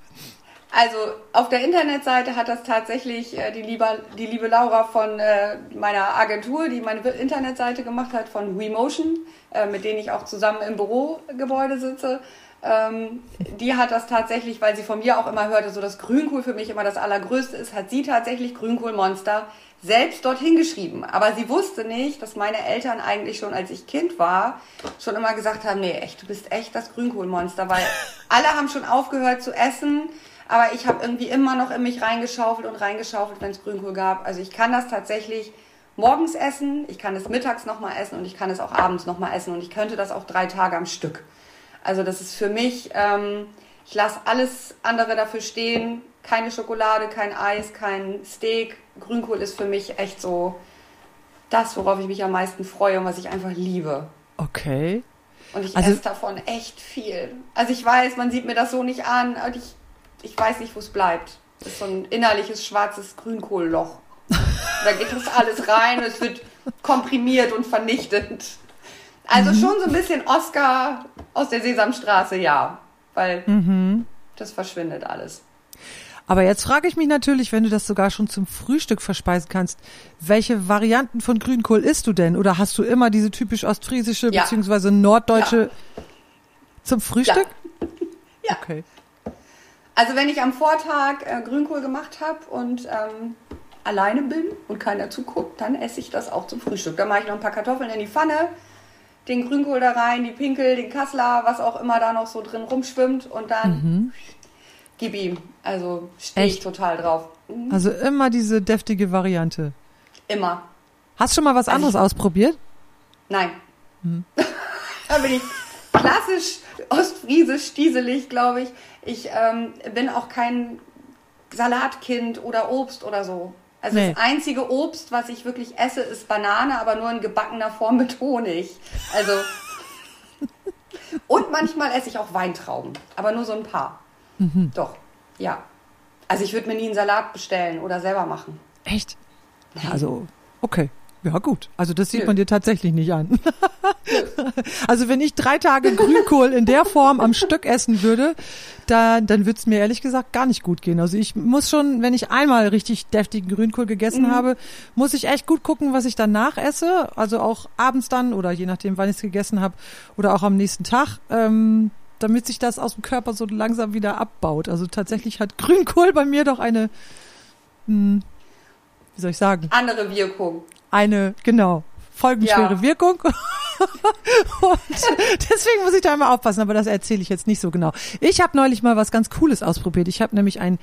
Also auf der Internetseite hat das tatsächlich äh, die, liebe, die liebe Laura von äh, meiner Agentur, die meine Internetseite gemacht hat, von WeMotion, äh, mit denen ich auch zusammen im Bürogebäude sitze. Ähm, die hat das tatsächlich, weil sie von mir auch immer hörte, so dass Grünkohl für mich immer das Allergrößte ist, hat sie tatsächlich Grünkohlmonster selbst dorthin geschrieben. Aber sie wusste nicht, dass meine Eltern eigentlich schon, als ich Kind war, schon immer gesagt haben, nee, echt, du bist echt das Grünkohlmonster, weil <laughs> alle haben schon aufgehört zu essen aber ich habe irgendwie immer noch in mich reingeschaufelt und reingeschaufelt, wenn es Grünkohl gab. Also ich kann das tatsächlich morgens essen, ich kann es mittags nochmal essen und ich kann es auch abends nochmal essen und ich könnte das auch drei Tage am Stück. Also das ist für mich, ähm, ich lasse alles andere dafür stehen. Keine Schokolade, kein Eis, kein Steak. Grünkohl ist für mich echt so das, worauf ich mich am meisten freue und was ich einfach liebe. Okay. Und ich also, esse davon echt viel. Also ich weiß, man sieht mir das so nicht an, aber ich ich weiß nicht, wo es bleibt. Das ist so ein innerliches schwarzes Grünkohlloch. Da geht das alles rein und es wird komprimiert und vernichtet. Also mhm. schon so ein bisschen Oscar aus der Sesamstraße, ja. Weil mhm. das verschwindet alles. Aber jetzt frage ich mich natürlich, wenn du das sogar schon zum Frühstück verspeisen kannst, welche Varianten von Grünkohl isst du denn? Oder hast du immer diese typisch ostfriesische ja. bzw. norddeutsche ja. zum Frühstück? Ja. <laughs> ja. Okay. Also wenn ich am Vortag äh, Grünkohl gemacht habe und ähm, alleine bin und keiner zuguckt, dann esse ich das auch zum Frühstück. Dann mache ich noch ein paar Kartoffeln in die Pfanne, den Grünkohl da rein, die Pinkel, den Kassler, was auch immer da noch so drin rumschwimmt und dann mhm. gib ihm. Also stehe ich total drauf. Mhm. Also immer diese deftige Variante. Immer. Hast du schon mal was also anderes ich, ausprobiert? Nein. Mhm. <laughs> da bin ich klassisch ostfriesisch, stieselig, glaube ich. Ich ähm, bin auch kein Salatkind oder Obst oder so. Also nee. das einzige Obst, was ich wirklich esse, ist Banane, aber nur in gebackener Form mit Honig. Also und manchmal esse ich auch Weintrauben, aber nur so ein paar. Mhm. Doch, ja. Also ich würde mir nie einen Salat bestellen oder selber machen. Echt? Also, okay. Ja, gut. Also das sieht man dir tatsächlich nicht an. <laughs> also wenn ich drei Tage Grünkohl in der Form am Stück essen würde, da, dann würde es mir ehrlich gesagt gar nicht gut gehen. Also ich muss schon, wenn ich einmal richtig deftigen Grünkohl gegessen mhm. habe, muss ich echt gut gucken, was ich danach esse. Also auch abends dann oder je nachdem, wann ich es gegessen habe oder auch am nächsten Tag. Ähm, damit sich das aus dem Körper so langsam wieder abbaut. Also tatsächlich hat Grünkohl bei mir doch eine, hm, wie soll ich sagen? Andere Wirkung eine, genau, folgenschwere ja. Wirkung. <laughs> und deswegen muss ich da immer aufpassen, aber das erzähle ich jetzt nicht so genau. Ich habe neulich mal was ganz Cooles ausprobiert. Ich habe nämlich ein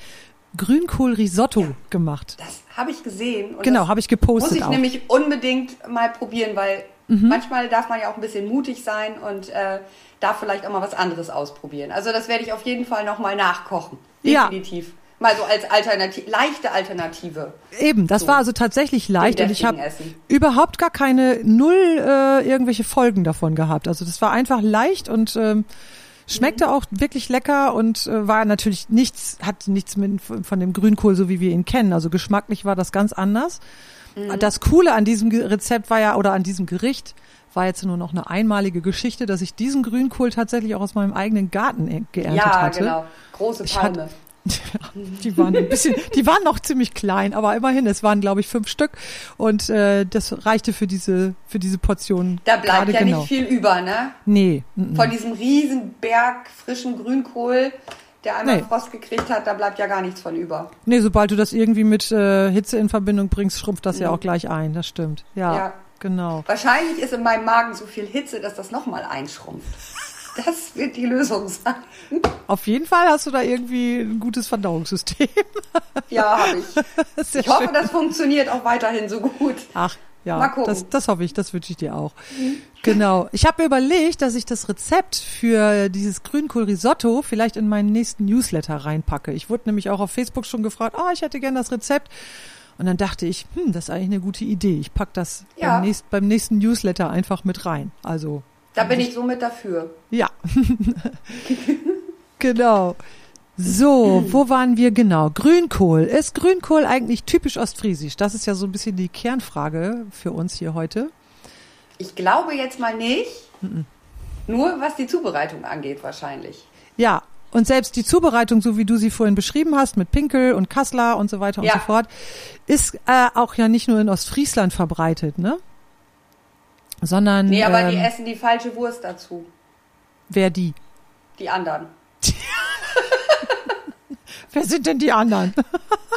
Grünkohl-Risotto ja, gemacht. Das habe ich gesehen. genau, habe ich gepostet. Muss ich auch. nämlich unbedingt mal probieren, weil mhm. manchmal darf man ja auch ein bisschen mutig sein und äh, darf vielleicht auch mal was anderes ausprobieren. Also das werde ich auf jeden Fall nochmal nachkochen. Definitiv. Ja. Mal so als Alternative, leichte Alternative. Eben, das so. war also tatsächlich leicht und ich habe überhaupt gar keine null äh, irgendwelche Folgen davon gehabt. Also das war einfach leicht und ähm, Schmeckte auch wirklich lecker und äh, war natürlich nichts, hat nichts mit, von dem Grünkohl, so wie wir ihn kennen. Also geschmacklich war das ganz anders. Das Coole an diesem Rezept war ja, oder an diesem Gericht, war jetzt nur noch eine einmalige Geschichte, dass ich diesen Grünkohl tatsächlich auch aus meinem eigenen Garten äh, geerntet Ja, hatte. genau. Große Ich Palme. hatte- <laughs> die waren ein bisschen, die waren noch ziemlich klein, aber immerhin, es waren glaube ich fünf Stück und äh, das reichte für diese für diese Portion. da bleibt ja genau. nicht viel über, ne? Nee, mm, mm. Von diesem riesen Berg frischen Grünkohl, der einmal Nee. Frost gekriegt hat, da bleibt ja gar nichts von über. nee, sobald du das irgendwie mit äh, Hitze in Verbindung bringst, schrumpft das ja auch gleich ein. Das stimmt. Ja, Mhm. Ja. genau. Wahrscheinlich ist in meinem Magen so viel Hitze, dass das nochmal einschrumpft. Das wird die Lösung sein. Auf jeden Fall hast du da irgendwie ein gutes Verdauungssystem. <laughs> Ja, habe ich. Sehr Ich hoffe, schön. das funktioniert auch weiterhin so gut. Ach, ja, das, das hoffe ich, das wünsche ich dir auch. Genau. Ich habe mir überlegt, dass ich das Rezept für dieses Grünkohl-Risotto vielleicht in meinen nächsten Newsletter reinpacke. Ich wurde nämlich auch auf Facebook schon gefragt, ah, ich hätte gern das Rezept. Und dann dachte ich, hm, das ist eigentlich eine gute Idee. Ich pack das Ja. beim, nächst, beim nächsten Newsletter einfach mit rein. Also, Da bin ich somit dafür. ja. <laughs> genau. So, wo waren wir genau? Grünkohl. Ist Grünkohl eigentlich typisch ostfriesisch? Das ist ja so ein bisschen die Kernfrage für uns hier heute. Ich glaube jetzt mal nicht. Nur was die Zubereitung angeht, wahrscheinlich. Ja, und selbst die Zubereitung, so wie du sie vorhin beschrieben hast, mit Pinkel und Kassler und so weiter und Ja. so fort, ist äh, auch ja nicht nur in Ostfriesland verbreitet, ne? Sondern Nee, aber die ähm, essen die falsche Wurst dazu. wer die? Die anderen. <laughs> Wer sind denn die anderen?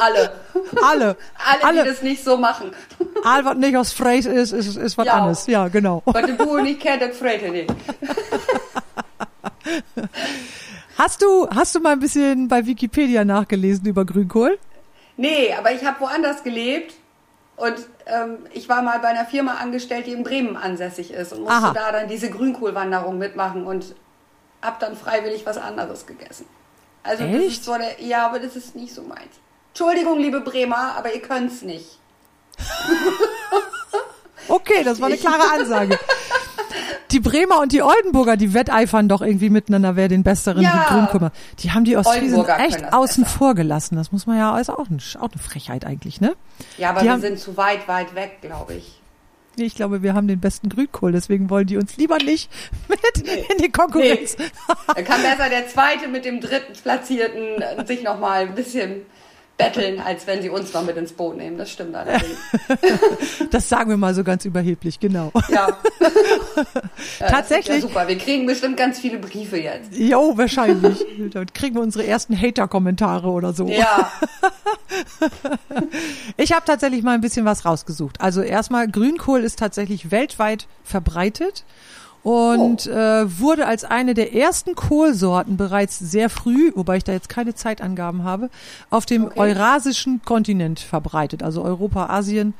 Alle. <laughs> Alle. Alle, Alle. die das nicht so machen. <laughs> All, was nicht aus Fräs ist, ist, ist was Ja. anderes. Ja, genau. Was die Bauern nicht kennt, das er nicht. Hast du, hast du mal ein bisschen bei Wikipedia nachgelesen über Grünkohl? Nee, aber ich habe woanders gelebt und ähm, ich war mal bei einer Firma angestellt, die in Bremen ansässig ist und musste Aha. da dann diese Grünkohlwanderung mitmachen und hab dann freiwillig was anderes gegessen. Also das Echt? ist so der, ja, aber das ist nicht so meins. Entschuldigung, liebe Bremer, aber ihr könnt's nicht. <laughs> Okay, das war eine klare Ansage. <laughs> Die Bremer und die Oldenburger, die wetteifern doch irgendwie miteinander, wer den besseren Ja. Macht. Die haben die Ostfriesen echt außen besser. vor gelassen. Das muss man ja, ist auch, ein, auch eine Frechheit eigentlich, ne? Ja, aber Die wir haben- sind zu weit, weit weg, glaube ich. Ich glaube, wir haben den besten Grünkohl, deswegen wollen die uns lieber nicht <laughs> mit in die Konkurrenz. Da kann besser der Zweite mit dem Dritten Platzierten sich noch mal ein bisschen betteln, als wenn sie uns noch mit ins Boot nehmen. Das stimmt allerdings. <laughs> Das sagen wir mal so ganz überheblich, genau. Ja. <laughs> ja das Tatsächlich. Ja super. Wir kriegen bestimmt ganz viele Briefe jetzt. Jo, wahrscheinlich. Dann kriegen wir unsere ersten Hater-Kommentare oder so. Ja. <laughs> Ich habe tatsächlich mal ein bisschen was rausgesucht. Also erstmal, Grünkohl ist tatsächlich weltweit verbreitet und äh, wurde als eine der ersten Kohlsorten bereits sehr früh, wobei ich da jetzt keine Zeitangaben habe, auf dem Okay. eurasischen Kontinent verbreitet, also Europa, Asien.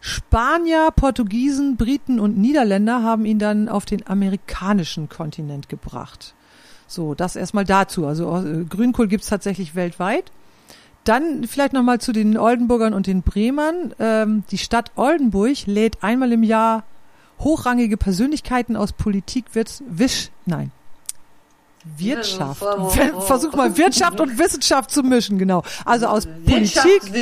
Spanier, Portugiesen, Briten und Niederländer haben ihn dann auf den amerikanischen Kontinent gebracht. So, das erstmal dazu. Also äh, Grünkohl gibt's tatsächlich weltweit. Dann vielleicht nochmal zu den Oldenburgern und den Bremern. Ähm, die Stadt Oldenburg lädt einmal im Jahr hochrangige Persönlichkeiten aus Politik, Wirts Wisch, nein, Wirtschaft. Versuch mal Wirtschaft und Wissenschaft zu mischen, genau. Also aus Politik.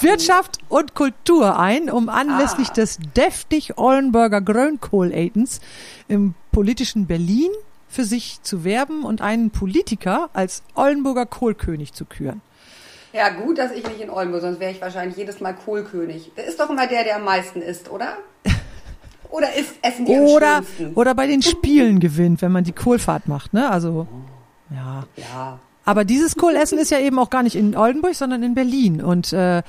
Wirtschaft und Kultur ein, um anlässlich Ah. des deftig Ollenburger Grönkohl-Aidens im politischen Berlin für sich zu werben und einen Politiker als Ollenburger Kohlkönig zu küren. Ja, gut, dass ich nicht in Oldenburg, sonst wäre ich wahrscheinlich jedes Mal Kohlkönig. Der ist doch immer der, der am meisten isst, oder? <laughs> Oder ist Essen die Oder, oder bei den Spielen gewinnt, wenn man die Kohlfahrt macht, ne? Also, ja. Ja. Aber dieses Kohlessen ist ja eben auch gar nicht in Oldenburg, sondern in Berlin. Und äh,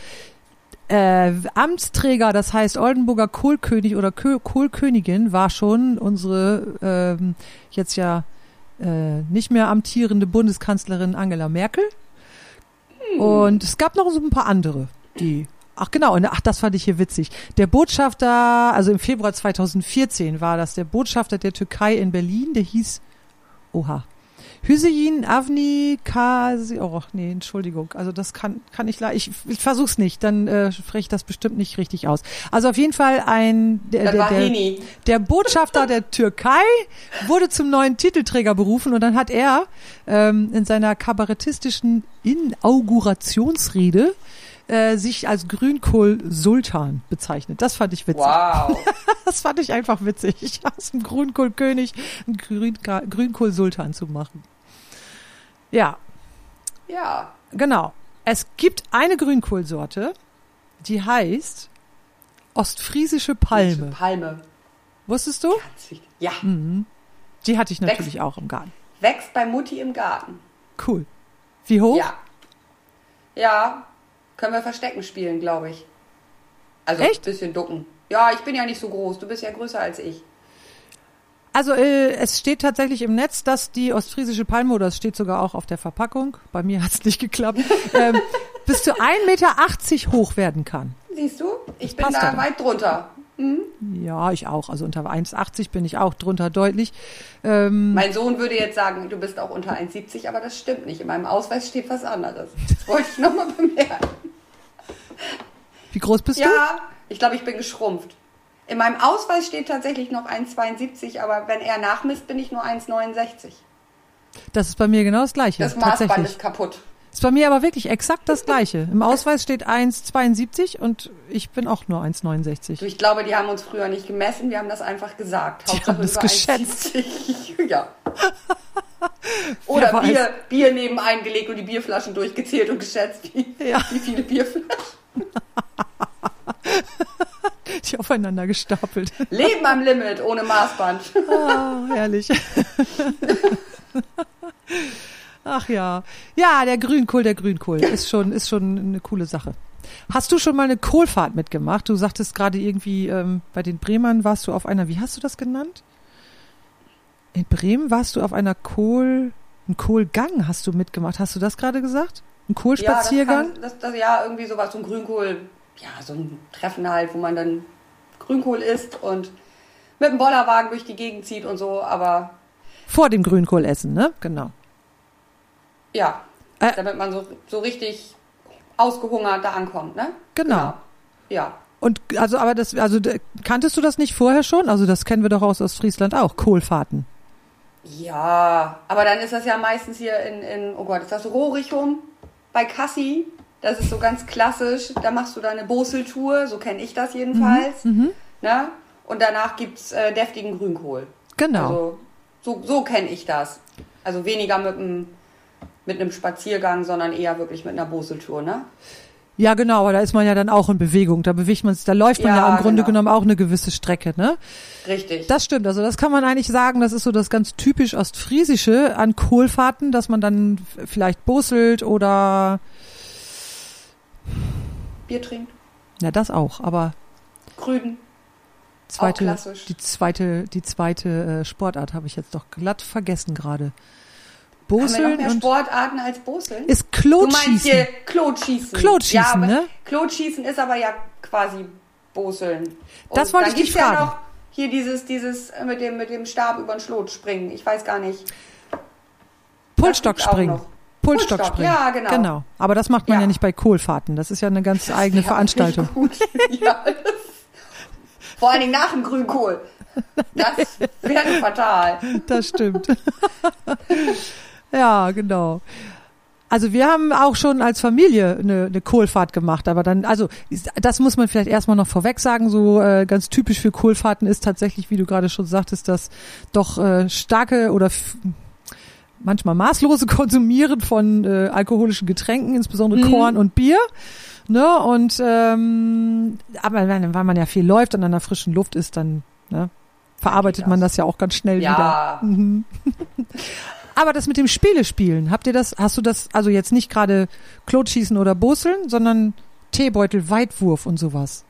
äh, Amtsträger, das heißt Oldenburger Kohlkönig oder Kö Kohlkönigin, war schon unsere ähm, jetzt ja äh, nicht mehr amtierende Bundeskanzlerin Angela Merkel. Und es gab noch so ein paar andere, die. Ach genau, und ach, das fand ich hier witzig. Der Botschafter, also im Februar 2014 war das, der Botschafter der Türkei in Berlin, der hieß, oha, Hüseyin, Avni, Kasi. Oh, nee, Entschuldigung. Also das kann, kann ich leider. Ich, ich versuch's nicht, dann äh, spreche ich das bestimmt nicht richtig aus. Also auf jeden Fall ein der, der, der, der Botschafter der Türkei wurde zum neuen Titelträger berufen und dann hat er ähm, in seiner kabarettistischen Inaugurationsrede äh, sich als Grünkohl-Sultan bezeichnet. Das fand ich witzig. Wow. <laughs> das fand ich einfach witzig, <laughs> aus dem Grünkohlkönig einen Grün Grünkohl-Sultan zu machen. Ja. Ja. Genau. Es gibt eine Grünkohlsorte, die heißt ostfriesische Palme. Palme. Wusstest du? Ja. Mhm. Die hatte ich natürlich wächst, auch im Garten. Wächst bei Mutti im Garten. Cool. Wie hoch? Ja. Ja, können wir Verstecken spielen, glaube ich. Also Echt? ein bisschen ducken. Ja, ich bin ja nicht so groß. Du bist ja größer als ich. Also äh, es steht tatsächlich im Netz, dass die ostfriesische Palme, oder es steht sogar auch auf der Verpackung, bei mir <laughs> hat es nicht geklappt, ähm, <laughs> bis zu 1,80 Meter hoch werden kann. Siehst du? Ich das bin da weit drunter. Mhm. Ja, ich auch. Also unter 1,80 bin ich auch drunter deutlich. Ähm, mein Sohn würde jetzt sagen, du bist auch unter 1,70, aber das stimmt nicht. In meinem Ausweis steht was anderes. Das wollte ich nochmal bemerken. Wie groß bist ja, du? Ja, ich glaube, ich bin geschrumpft. In meinem Ausweis steht tatsächlich noch 1,72, aber wenn er nachmisst, bin ich nur 1,69. Das ist bei mir genau das Gleiche. Das Maßband ist kaputt. Ist bei mir aber wirklich exakt das Gleiche. Im Ausweis steht 1,72 und ich bin auch nur 1,69. Ich glaube, die haben uns früher nicht gemessen, wir haben das einfach gesagt. Die haben das geschätzt. <laughs> ja. <laughs> Oder Bier, Bier neben eingelegt und die Bierflaschen durchgezählt und geschätzt, wie, ja. wie viele Bierflaschen. Die aufeinander gestapelt. Leben am Limit ohne Maßband. Ah, herrlich. Ach ja. Ja, der Grünkohl, der Grünkohl ist schon, ist schon eine coole Sache. Hast du schon mal eine Kohlfahrt mitgemacht? Du sagtest gerade irgendwie, ähm, bei den Bremern warst du auf einer, wie hast du das genannt? In Bremen warst du auf einer Kohl, ein Kohlgang hast du mitgemacht. Hast du das gerade gesagt? Ein Kohlspaziergang? Ja, das, kann, das, das, ja, irgendwie sowas, so ein Grünkohl, ja, so ein Treffen halt, wo man dann Grünkohl isst und mit dem Bollerwagen durch die Gegend zieht und so, aber. Vor dem Grünkohl essen, ne? Genau. Ja, äh, damit man so, so richtig ausgehungert da ankommt, ne? Genau. genau. Ja. Und also, aber das, also kanntest du das nicht vorher schon? Also das kennen wir doch aus Ostfriesland auch, Kohlfahrten. Ja, aber dann ist das ja meistens hier in, in oh Gott, ist das Rohrichum bei Cassi? Das ist so ganz klassisch. Da machst du deine Boseltour, so kenne ich das jedenfalls. Mhm, mhm. ne? Und danach gibt's äh, deftigen Grünkohl. Genau. Also, so, so kenne ich das. Also weniger mit einem mit einem Spaziergang, sondern eher wirklich mit einer Boseltour, ne? Ja, genau, aber da ist man ja dann auch in Bewegung. Da bewegt man sich, da läuft man ja, ja im Grunde genau. genommen auch eine gewisse Strecke, ne? Richtig. Das stimmt. Also das kann man eigentlich sagen, das ist so das ganz typisch Ostfriesische an Kohlfahrten, dass man dann vielleicht boselt oder Bier trinkt. Ja, das auch, aber Grün. Zweite, die zweite, die zweite äh, Sportart habe ich jetzt doch glatt vergessen gerade. Boseln Haben wir noch mehr Sportarten als Boseln? Ist Klotschießen. Du meinst hier Klotschießen. Klotschießen, ja, ne? Klotschießen ist aber ja quasi Boseln. Und das wollte ich dich fragen. Ja noch hier dieses, dieses äh, mit dem, mit dem Stab über den Schlot springen. Ich weiß gar nicht. Pulsstock springen. Pulsstock springen. Ja, genau. Genau. Aber das macht man ja, ja nicht bei Kohlfahrten. Das ist ja eine ganz eigene Veranstaltung. Gut. <laughs> ja, vor allen Dingen nach dem Grünkohl. <laughs> Das wäre fatal. Das stimmt. <laughs> Ja, genau. Also wir haben auch schon als Familie eine, eine Kohlfahrt gemacht, aber dann, also das muss man vielleicht erstmal noch vorweg sagen, so äh, ganz typisch für Kohlfahrten ist tatsächlich, wie du gerade schon sagtest, das doch äh, starke oder manchmal maßlose <laughs> Konsumieren von äh, alkoholischen Getränken, insbesondere mhm. Korn und Bier. Ne? Und ähm, aber wenn, weil man ja viel läuft und an der frischen Luft ist, dann ne, verarbeitet man das ja auch ganz schnell ja. wieder. Mhm. <laughs> Aber das mit dem Spiele spielen, habt ihr das, hast du das, also jetzt nicht gerade Klotschießen oder Boseln, sondern Teebeutel, Weitwurf und sowas?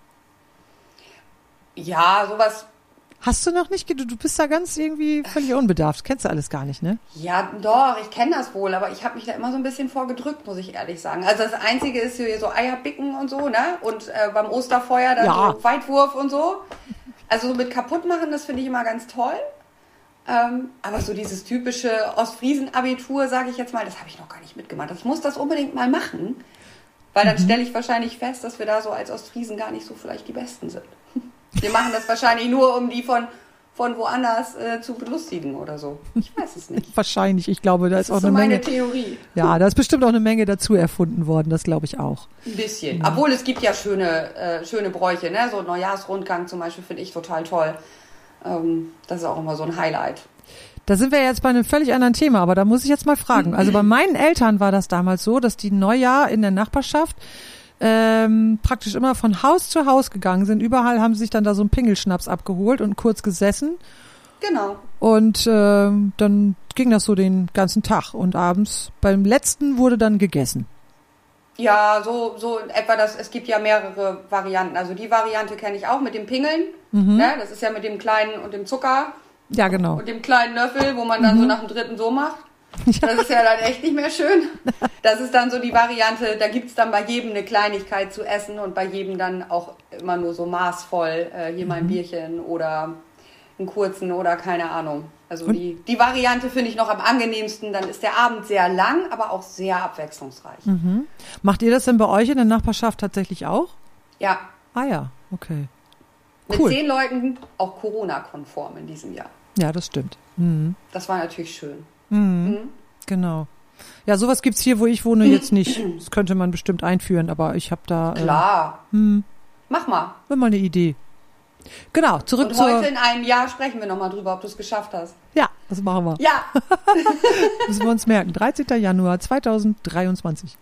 Ja, sowas. Hast du noch nicht, du, du bist da ganz irgendwie völlig unbedarft, kennst du alles gar nicht, ne? Ja, doch, ich kenne das wohl, aber ich habe mich da immer so ein bisschen vorgedrückt, muss ich ehrlich sagen. Also das Einzige ist hier so Eierbicken und so, ne? Und äh, beim Osterfeuer dann ja. so Weitwurf und so. Also so mit kaputt machen, das finde ich immer ganz toll. Ähm, aber so dieses typische Ostfriesen-Abitur, sage ich jetzt mal, das habe ich noch gar nicht mitgemacht. Das muss das unbedingt mal machen. Weil dann stelle ich wahrscheinlich fest, dass wir da so als Ostfriesen gar nicht so vielleicht die Besten sind. <laughs> Wir machen das wahrscheinlich nur, um die von, von woanders äh, zu belustigen oder so. Ich weiß es nicht. Wahrscheinlich. Ich glaube, da Das ist auch ist so eine meine Menge. Theorie. Ja, da ist bestimmt auch eine Menge dazu erfunden worden. Das glaube ich auch. Ein bisschen. Obwohl es gibt ja schöne, äh, schöne Bräuche, ne? So Neujahrsrundgang zum Beispiel finde ich total toll. Ähm, das ist auch immer so ein Highlight. Da sind wir jetzt bei einem völlig anderen Thema, aber da muss ich jetzt mal fragen. Also bei meinen Eltern war das damals so, dass die Neujahr in der Nachbarschaft ähm, praktisch immer von Haus zu Haus gegangen sind. Überall haben sie sich dann da so einen Pingelschnaps abgeholt und kurz gesessen. Genau. Und ähm, dann ging das so den ganzen Tag. Und abends beim letzten wurde dann gegessen. Ja, so, so in etwa das, es gibt ja mehrere Varianten. Also die Variante kenne ich auch mit dem Pingeln. Ne? Das ist ja mit dem kleinen und dem Zucker Ja, genau. und dem kleinen Löffel, wo man dann so nach dem dritten so macht. <laughs> Das ist ja dann echt nicht mehr schön. Das ist dann so die Variante, da gibt's dann bei jedem eine Kleinigkeit zu essen und bei jedem dann auch immer nur so maßvoll, äh, hier mal ein Bierchen oder einen kurzen oder keine Ahnung. Also Und- die, die Variante finde ich noch am angenehmsten. Dann ist der Abend sehr lang, aber auch sehr abwechslungsreich. Macht ihr das denn bei euch in der Nachbarschaft tatsächlich auch? Ja, Ah ja, okay. mit Cool. zehn Leuten auch Corona-konform in diesem Jahr. Ja, das stimmt. Mhm. Das war natürlich schön. Genau. Ja, sowas gibt's hier, wo ich wohne, jetzt <clears throat> nicht. Das könnte man bestimmt einführen, aber ich habe da äh, Klar. Hm. Mach mal. immer eine Idee. Genau, zurück Und zur. heute in einem Jahr sprechen wir nochmal drüber, ob du es geschafft hast. Ja, das machen wir. Ja, <laughs> Müssen wir uns merken. 13. Januar 2023.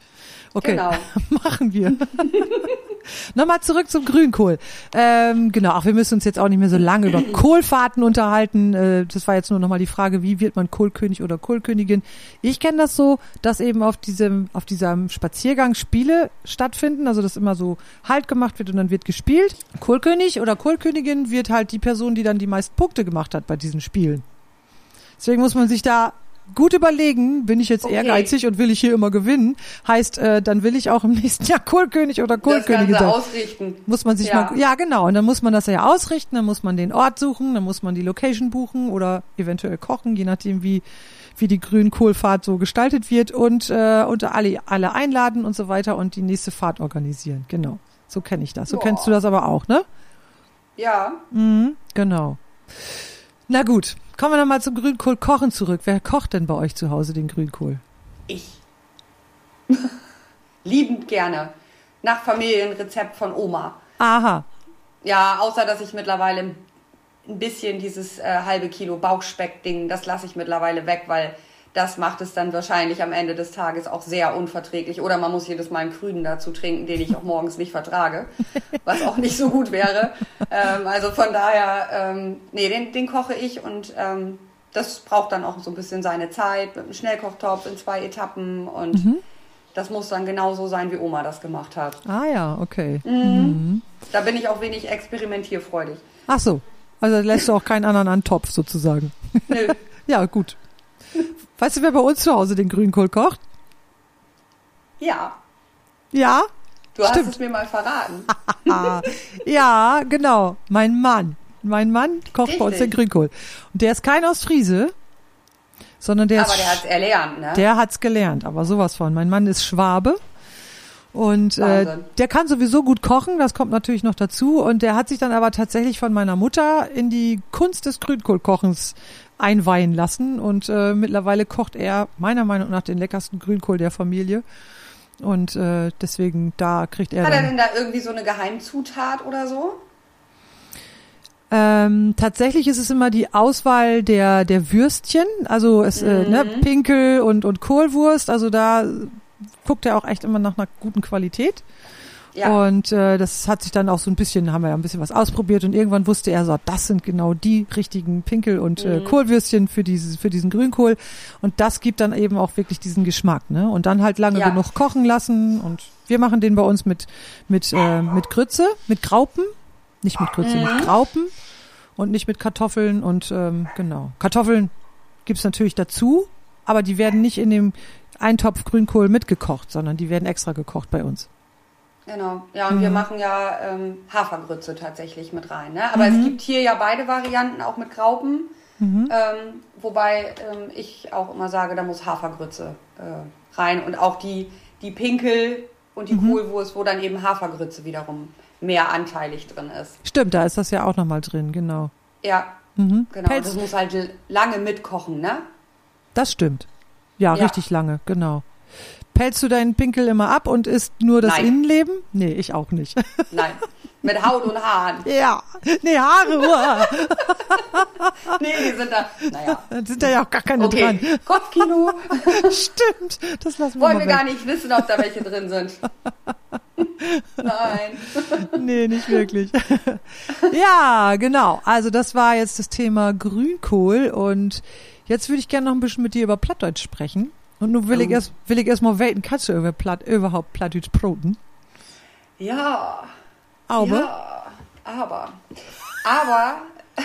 Okay, genau. <laughs> machen wir. <laughs> Nochmal zurück zum Grünkohl. Ähm, genau, ach, wir müssen uns jetzt auch nicht mehr so lange über <clears throat> Kohlfahrten unterhalten. Äh, das war jetzt nur nochmal die Frage, wie wird man Kohlkönig oder Kohlkönigin? Ich kenne das so, dass eben auf diesem, auf diesem Spaziergang Spiele stattfinden, also dass immer so Halt gemacht wird und dann wird gespielt. Kohlkönig oder Kohlkönigin wird halt die Person, die dann die meisten Punkte gemacht hat bei diesen Spielen. Deswegen muss man sich da gut überlegen, bin ich jetzt Okay. ehrgeizig und will ich hier immer gewinnen, heißt, äh, dann will ich auch im <laughs> nächsten Jahr Kohlkönig oder Kohlkönigin sein. ausrichten. Muss man sich Ja. mal, ja genau, und dann muss man das ja ausrichten, dann muss man den Ort suchen, dann muss man die Location buchen oder eventuell kochen, je nachdem wie wie die Grünkohlfahrt so gestaltet wird und äh, und alle alle einladen und so weiter und die nächste Fahrt organisieren. Genau, so kenne ich das. So Ja. kennst du das aber auch, ne? Ja, Mhm, genau. Na gut, kommen wir nochmal zum Grünkohl kochen zurück. Wer kocht denn bei euch zu Hause den Grünkohl? ich. <laughs> Liebend gerne. Nach Familienrezept von Oma. Aha, Ja, außer dass ich mittlerweile ein bisschen dieses äh, halbe Kilo Bauchspeck-Ding, das lasse ich mittlerweile weg, weil das macht es dann wahrscheinlich am Ende des Tages auch sehr unverträglich. Oder man muss jedes Mal einen Grünen dazu trinken, den ich auch morgens nicht vertrage, <laughs> was auch nicht so gut wäre. Ähm, also von daher, ähm, nee, den, den koche ich und ähm, das braucht dann auch so ein bisschen seine Zeit mit einem Schnellkochtopf in zwei Etappen und das muss dann genauso sein, wie Oma das gemacht hat. ah ja, okay. Da bin ich auch wenig experimentierfreudig. Ach so, also lässt du auch keinen anderen an Topf sozusagen. Nö. <laughs> Ja, gut. Weißt du, wer bei uns zu Hause den Grünkohl kocht? Ja, Ja? du hast Stimmt. es mir mal verraten. <laughs> Ja, genau. Mein Mann. Mein Mann kocht bei uns den Richtig. Grünkohl. Und der ist kein Ostfriese, sondern der Aber ist der hat es erlernt, ne? Der hat's gelernt, aber sowas von. Mein Mann ist Schwabe und äh, der kann sowieso gut kochen, das kommt natürlich noch dazu. Und der hat sich dann aber tatsächlich von meiner Mutter in die Kunst des Grünkohlkochens einweihen lassen. Und äh, mittlerweile kocht er meiner Meinung nach den leckersten Grünkohl der Familie. Und äh, deswegen, da kriegt er Hat er denn da irgendwie so eine Geheimzutat oder so? Ähm, tatsächlich ist es immer die Auswahl der, der Würstchen, also es, äh, ne, Mhm. Pinkel und, und Kohlwurst, also da guckt er auch echt immer nach einer guten Qualität. Ja. Und äh, das hat sich dann auch so ein bisschen, haben wir ja ein bisschen was ausprobiert und irgendwann wusste er so, das sind genau die richtigen Pinkel und Mhm. äh, Kohlwürstchen für dieses, für diesen Grünkohl. Und das gibt dann eben auch wirklich diesen Geschmack, ne? Und dann halt lange Ja. genug kochen lassen. Und wir machen den bei uns mit, mit, äh, mit Grütze, mit Graupen. Nicht mit Grütze, Mhm. mit Graupen und nicht mit Kartoffeln und ähm, genau. Kartoffeln gibt's natürlich dazu, aber die werden nicht in dem Eintopf Grünkohl mitgekocht, sondern die werden extra gekocht bei uns. Genau. Ja, und Mhm. wir machen ja ähm, Hafergrütze tatsächlich mit rein. Ne? Aber Mhm. es gibt hier ja beide Varianten, auch mit Graupen. Ähm, wobei ähm, ich auch immer sage, da muss Hafergrütze äh, rein und auch die, die Pinkel und die Kohlwurst, wo dann eben Hafergrütze wiederum mehr anteilig drin ist. Stimmt, da ist das ja auch nochmal drin, genau. Ja, Mhm. genau. Pelz- Das muss halt lange mitkochen, ne? Das stimmt. Ja, Ja. richtig lange, genau. Pelzt du deinen Pinkel immer ab und isst nur das Nein. Innenleben? Nee, ich auch nicht. <laughs> Nein, mit Haut und Haaren. ja, nee, Haare, uah, <laughs> Nee, die sind da, naja. <laughs> da sind da ja auch gar keine Okay, Kopfkino. dran. Stimmt, das lassen wir Wollen wir gar weg. nicht wissen, ob da welche drin sind. Nein. Nee, nicht wirklich. ja, genau. Also das war jetzt das Thema Grünkohl und jetzt würde ich gerne noch ein bisschen mit dir über Plattdeutsch sprechen. Und nun will ich Oh. erst, will ich erst mal welten, kannst du über Platt, überhaupt Plattdeutsch broten? Ja. Aber? Ja, aber. Aber. <laughs>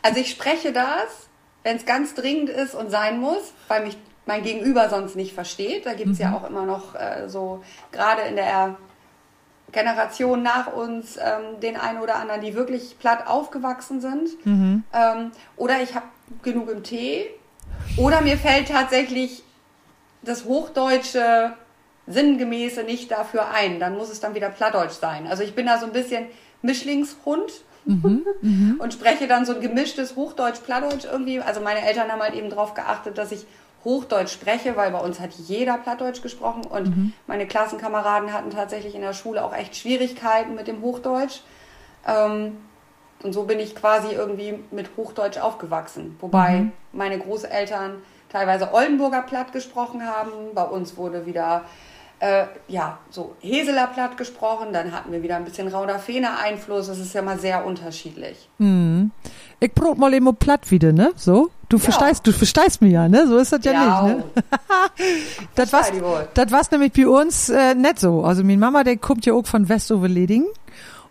Also ich spreche das, wenn es ganz dringend ist und sein muss, weil mich mein Gegenüber sonst nicht versteht. Da gibt es ja auch immer noch äh, so, gerade in der Generation nach uns, ähm, den einen oder anderen, die wirklich platt aufgewachsen sind. Ähm, oder ich habe genug im Tee. Oder mir fällt tatsächlich das Hochdeutsche sinngemäße nicht dafür ein. Dann muss es dann wieder Plattdeutsch sein. Also ich bin da so ein bisschen Mischlingshund und spreche dann so ein gemischtes Hochdeutsch-Plattdeutsch irgendwie. Also meine Eltern haben halt eben darauf geachtet, dass ich Hochdeutsch spreche, weil bei uns hat jeder Plattdeutsch gesprochen und meine Klassenkameraden hatten tatsächlich in der Schule auch echt Schwierigkeiten mit dem Hochdeutsch. Ähm, und so bin ich quasi irgendwie mit Hochdeutsch aufgewachsen. Wobei meine Großeltern teilweise Oldenburger Platt gesprochen haben. Bei uns wurde wieder äh, ja, so Heseler Platt gesprochen. Dann hatten wir wieder ein bisschen Rauder Fener Einfluss. Das ist ja mal sehr unterschiedlich. Ich brot mal eben platt wieder, ne? So? Du verstehst, du verstehst mich ja, ne? So ist das ja, nicht, ne? <laughs> Das war's, das war's nämlich bei uns äh, nicht so. Also meine Mama, der kommt ja auch von Westoverleding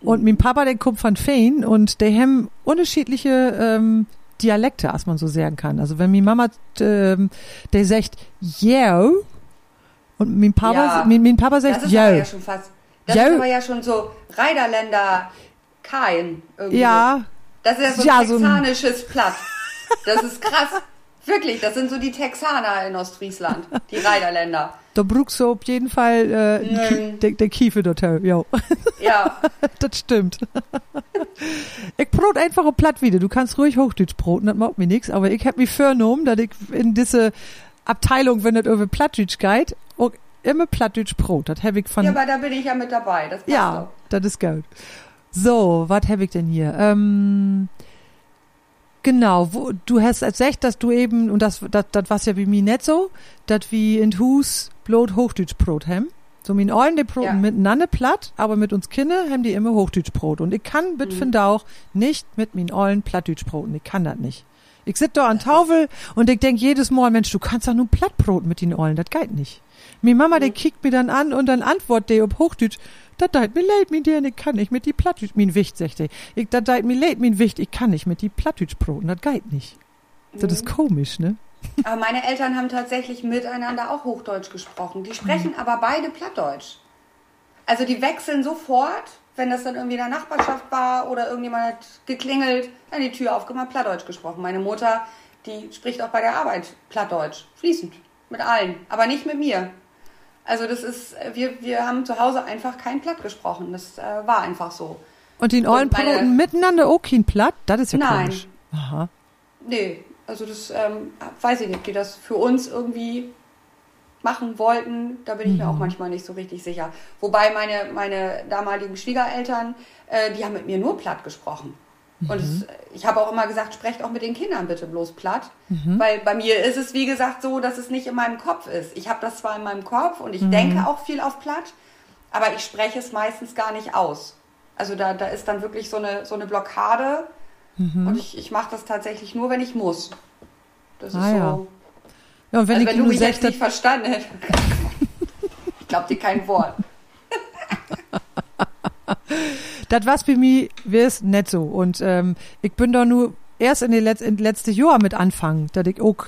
und mein Papa, der kommt von Fein und die haben unterschiedliche ähm, Dialekte, als man so sagen kann. Also wenn meine Mama, ähm, der sagt yo und mein Papa, Ja. mein, mein Papa sagt Das ist aber yo. ja schon fast. Das Jo. ist aber ja schon so Reiderländer Kain. irgendwie Ja. Das ist ja so ein Ja, so ein- texanisches Platt. Das ist krass. Wirklich, das sind so die Texaner in Ostfriesland, die Reiderländer. Da brauchst du auf jeden Fall äh, Mm. der, der Kiefer dort, jo. Ja, <laughs> Das stimmt. ich brot einfach ein platt wieder. Du kannst ruhig Hochdeutsch broten, das macht mir nichts. Aber ich hab mich vorgenommen, dass ich in diese Abteilung, wenn das über Plattdeutsch geht, auch immer Plattdeutsch brot. Das hab ich von, ja, ja, aber da bin ich ja mit dabei. Das passt das ist gut. So, was hab ich denn hier? Ähm, genau, wo, du hast erzählt, dass du eben, und das, das, das war's ja bei mir nicht so, dass wir in Hus Blut Hochdeutsch brot haben. So, min Eulen, die broten Ja. miteinander platt, aber mit uns Kinder haben die immer Hochdeutsch brot. Und ich kann, Mhm. mit finde auch, nicht mit min Eulen Plattdeutsch broten. Ich kann das nicht. Ich sit da an Tafel und ich denk jedes Mal, Mensch, du kannst doch nur Plattbrot mit den Eulen, das geht nicht. Mi Mama, Mhm. die kickt mir dann an und dann antwortet die ob Hochdeutsch, das deit mir leid, min dir, ich kann nicht mit die Plattdeutsch, min Wicht, sagt die. Ich, das deit mir leid, min Wicht, ich kann nicht mit die Plattdeutsch broten, das geht nicht. Das ist komisch, ne? Aber meine Eltern haben tatsächlich miteinander auch Hochdeutsch gesprochen. Die sprechen Mhm. aber beide Plattdeutsch. Also die wechseln sofort, wenn das dann irgendwie in der Nachbarschaft war oder irgendjemand hat geklingelt, dann die Tür aufgemacht, Plattdeutsch gesprochen. Meine Mutter, die spricht auch bei der Arbeit Plattdeutsch, fließend, mit allen, aber nicht mit mir. Also das ist, wir, wir haben zu Hause einfach kein Platt gesprochen. Das äh, war einfach so. Und den Eulen meine- broten miteinander auch kein Platt, das ist ja Nein. komisch. Aha. Nee, also das ähm, weiß ich nicht, ob die das für uns irgendwie machen wollten. Da bin ich mir auch manchmal nicht so richtig sicher. Wobei meine, meine damaligen Schwiegereltern, äh, die haben mit mir nur platt gesprochen. Und es, ich habe auch immer gesagt, sprecht auch mit den Kindern bitte bloß platt. Weil bei mir ist es, wie gesagt, so, dass es nicht in meinem Kopf ist. Ich habe das zwar in meinem Kopf und ich denke auch viel auf platt, aber ich spreche es meistens gar nicht aus. Also da, da ist dann wirklich so eine, so eine Blockade. Und ich, ich mache das tatsächlich nur, wenn ich muss. Das ist Ah, so. ja. Ja, und wenn also ich wenn du mich jetzt nicht verstanden hättest. <laughs> ich glaub dir kein Wort. <laughs> Das war's bei mir, wär's nicht so. Und ähm, ich bin da nur erst in den Letz in letzte Jahr mit anfangen, dass ich auch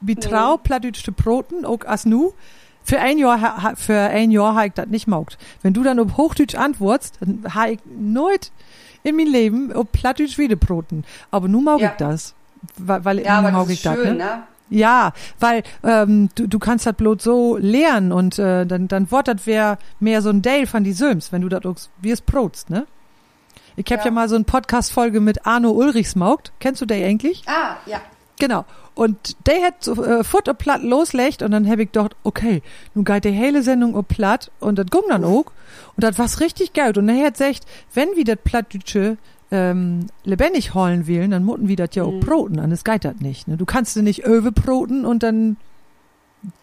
betrau, mhm. plattdeutsche Broten, auch as nu. Für ein Jahr, für ein Jahr ha ich das nicht maugt. Wenn du dann auf Hochdeutsch antwortest, dann ha ich nooit in mein Leben ob Plattdeutsch Wiedebroten. Aber nun mag Ja. ich das. Weil, weil Ja, aber mag das ich ist schön, ne? ne? Ja, weil ähm, du, du kannst das bloß so lernen und äh, dann, dann wird das wär mehr so ein Dale von die Söms, wenn du das wie es protst, ne? Ich hab ja. Ja. mal so eine Podcast-Folge mit Arno Ulrichsmaugt. Kennst du den eigentlich? Ah, ja. Genau. Und der hat so, äh, Foot auf platt loslegt und dann hab ich gedacht, okay, nun geht die hele Sendung auf platt und das ging dann auch. Und das war's richtig geil. Und er hat gesagt, wenn wir das Plattdeutsche ähm, lebendig holen wollen, dann mutten wir das ja auch broten, anders geht das nicht. Ne? Du kannst nicht öwe broten und dann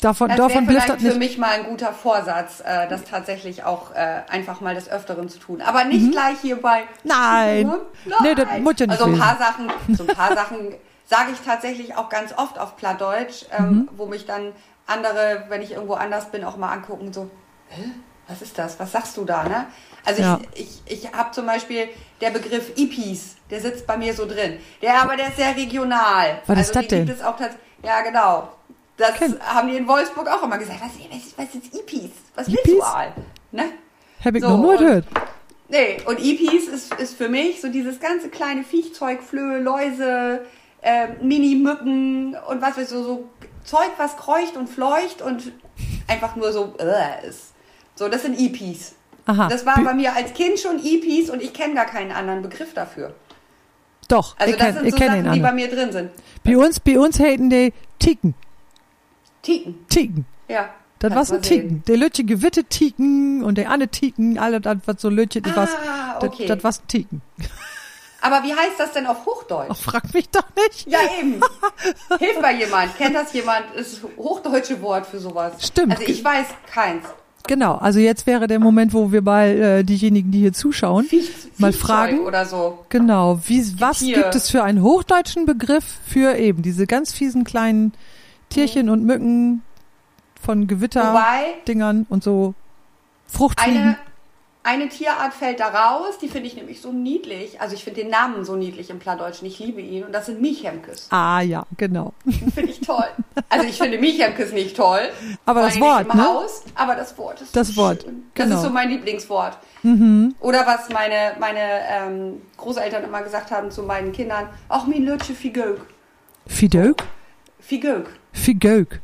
davon, Das davon vielleicht das für nicht. mich mal ein guter Vorsatz, äh, das tatsächlich auch äh, einfach mal des Öfteren zu tun. Aber Mhm. nicht gleich hier bei. Nein. Nein. Nee, das muss ja nicht Also ein paar Sachen, so ein paar Sachen sage ich tatsächlich auch ganz oft auf Plattdeutsch, ähm, Mhm. wo mich dann andere, wenn ich irgendwo anders bin, auch mal angucken so, Hä? was ist das? Was sagst du da? Ne? Also Ja. ich, ich, ich habe zum Beispiel der Begriff Ipis, der sitzt bei mir so drin. Der aber der ist sehr regional. Was also ist das den denn? Gibt es auch ja, genau. Das Kenn- haben die in Wolfsburg auch immer gesagt. Was, was, was ist Ipis? Was Ipis? du all? Ne? Hab ich So, noch und- gehört. Nee, und Ipis ist, ist für mich so dieses ganze kleine Viechzeug, Flöhe, Läuse, äh, Mini-Mücken und was weiß ich, so, so Zeug, was kreucht und fleucht und einfach nur so äh, ist. So, das sind Ipis. Aha. Das war bei mir als Kind schon Ipis und ich kenne gar keinen anderen Begriff dafür. Doch, Also ich das kenn, sind so Sachen, die bei mir drin sind. Bei uns, bei uns hätten die Tiken. Tiken, Tiken. ja. Das mal ein. Tiken. Der Lütche gewitte Tiken und der andere Tiken, alle das, was so Lütche, das Ah, das, okay. das war's ein Tiken. Aber wie heißt das denn auf Hochdeutsch? Ach, frag mich doch nicht. Ja, eben. Hilft mal jemand. Kennt das jemand? Ist hochdeutsche Wort für sowas. Stimmt. Also ich weiß keins. Genau, also jetzt wäre der Moment, wo wir mal äh, diejenigen, die hier zuschauen, Viech, mal fragen. Oder so. Genau, wie, was Tier. gibt es für einen hochdeutschen Begriff für eben diese ganz fiesen kleinen Tierchen und Mücken von Gewitterdingern Wobei, und so Fruchtfliegen? eine, eine Tierart fällt da raus, die finde ich nämlich so niedlich. Also ich finde den Namen so niedlich im Plattdeutschen. Ich liebe ihn. Und das sind Miechemkes. Ah ja, genau. <laughs> Finde ich toll. Also ich finde Miechemkes nicht toll. Aber das Wort, im ne? Haus, aber das Wort ist Das so Wort, schön. genau. Mhm. Das ist so mein Lieblingswort. Oder was meine, meine ähm, Großeltern immer gesagt haben zu meinen Kindern, auch min Lütsche Figög. Fideuk? Figög. Figeuk.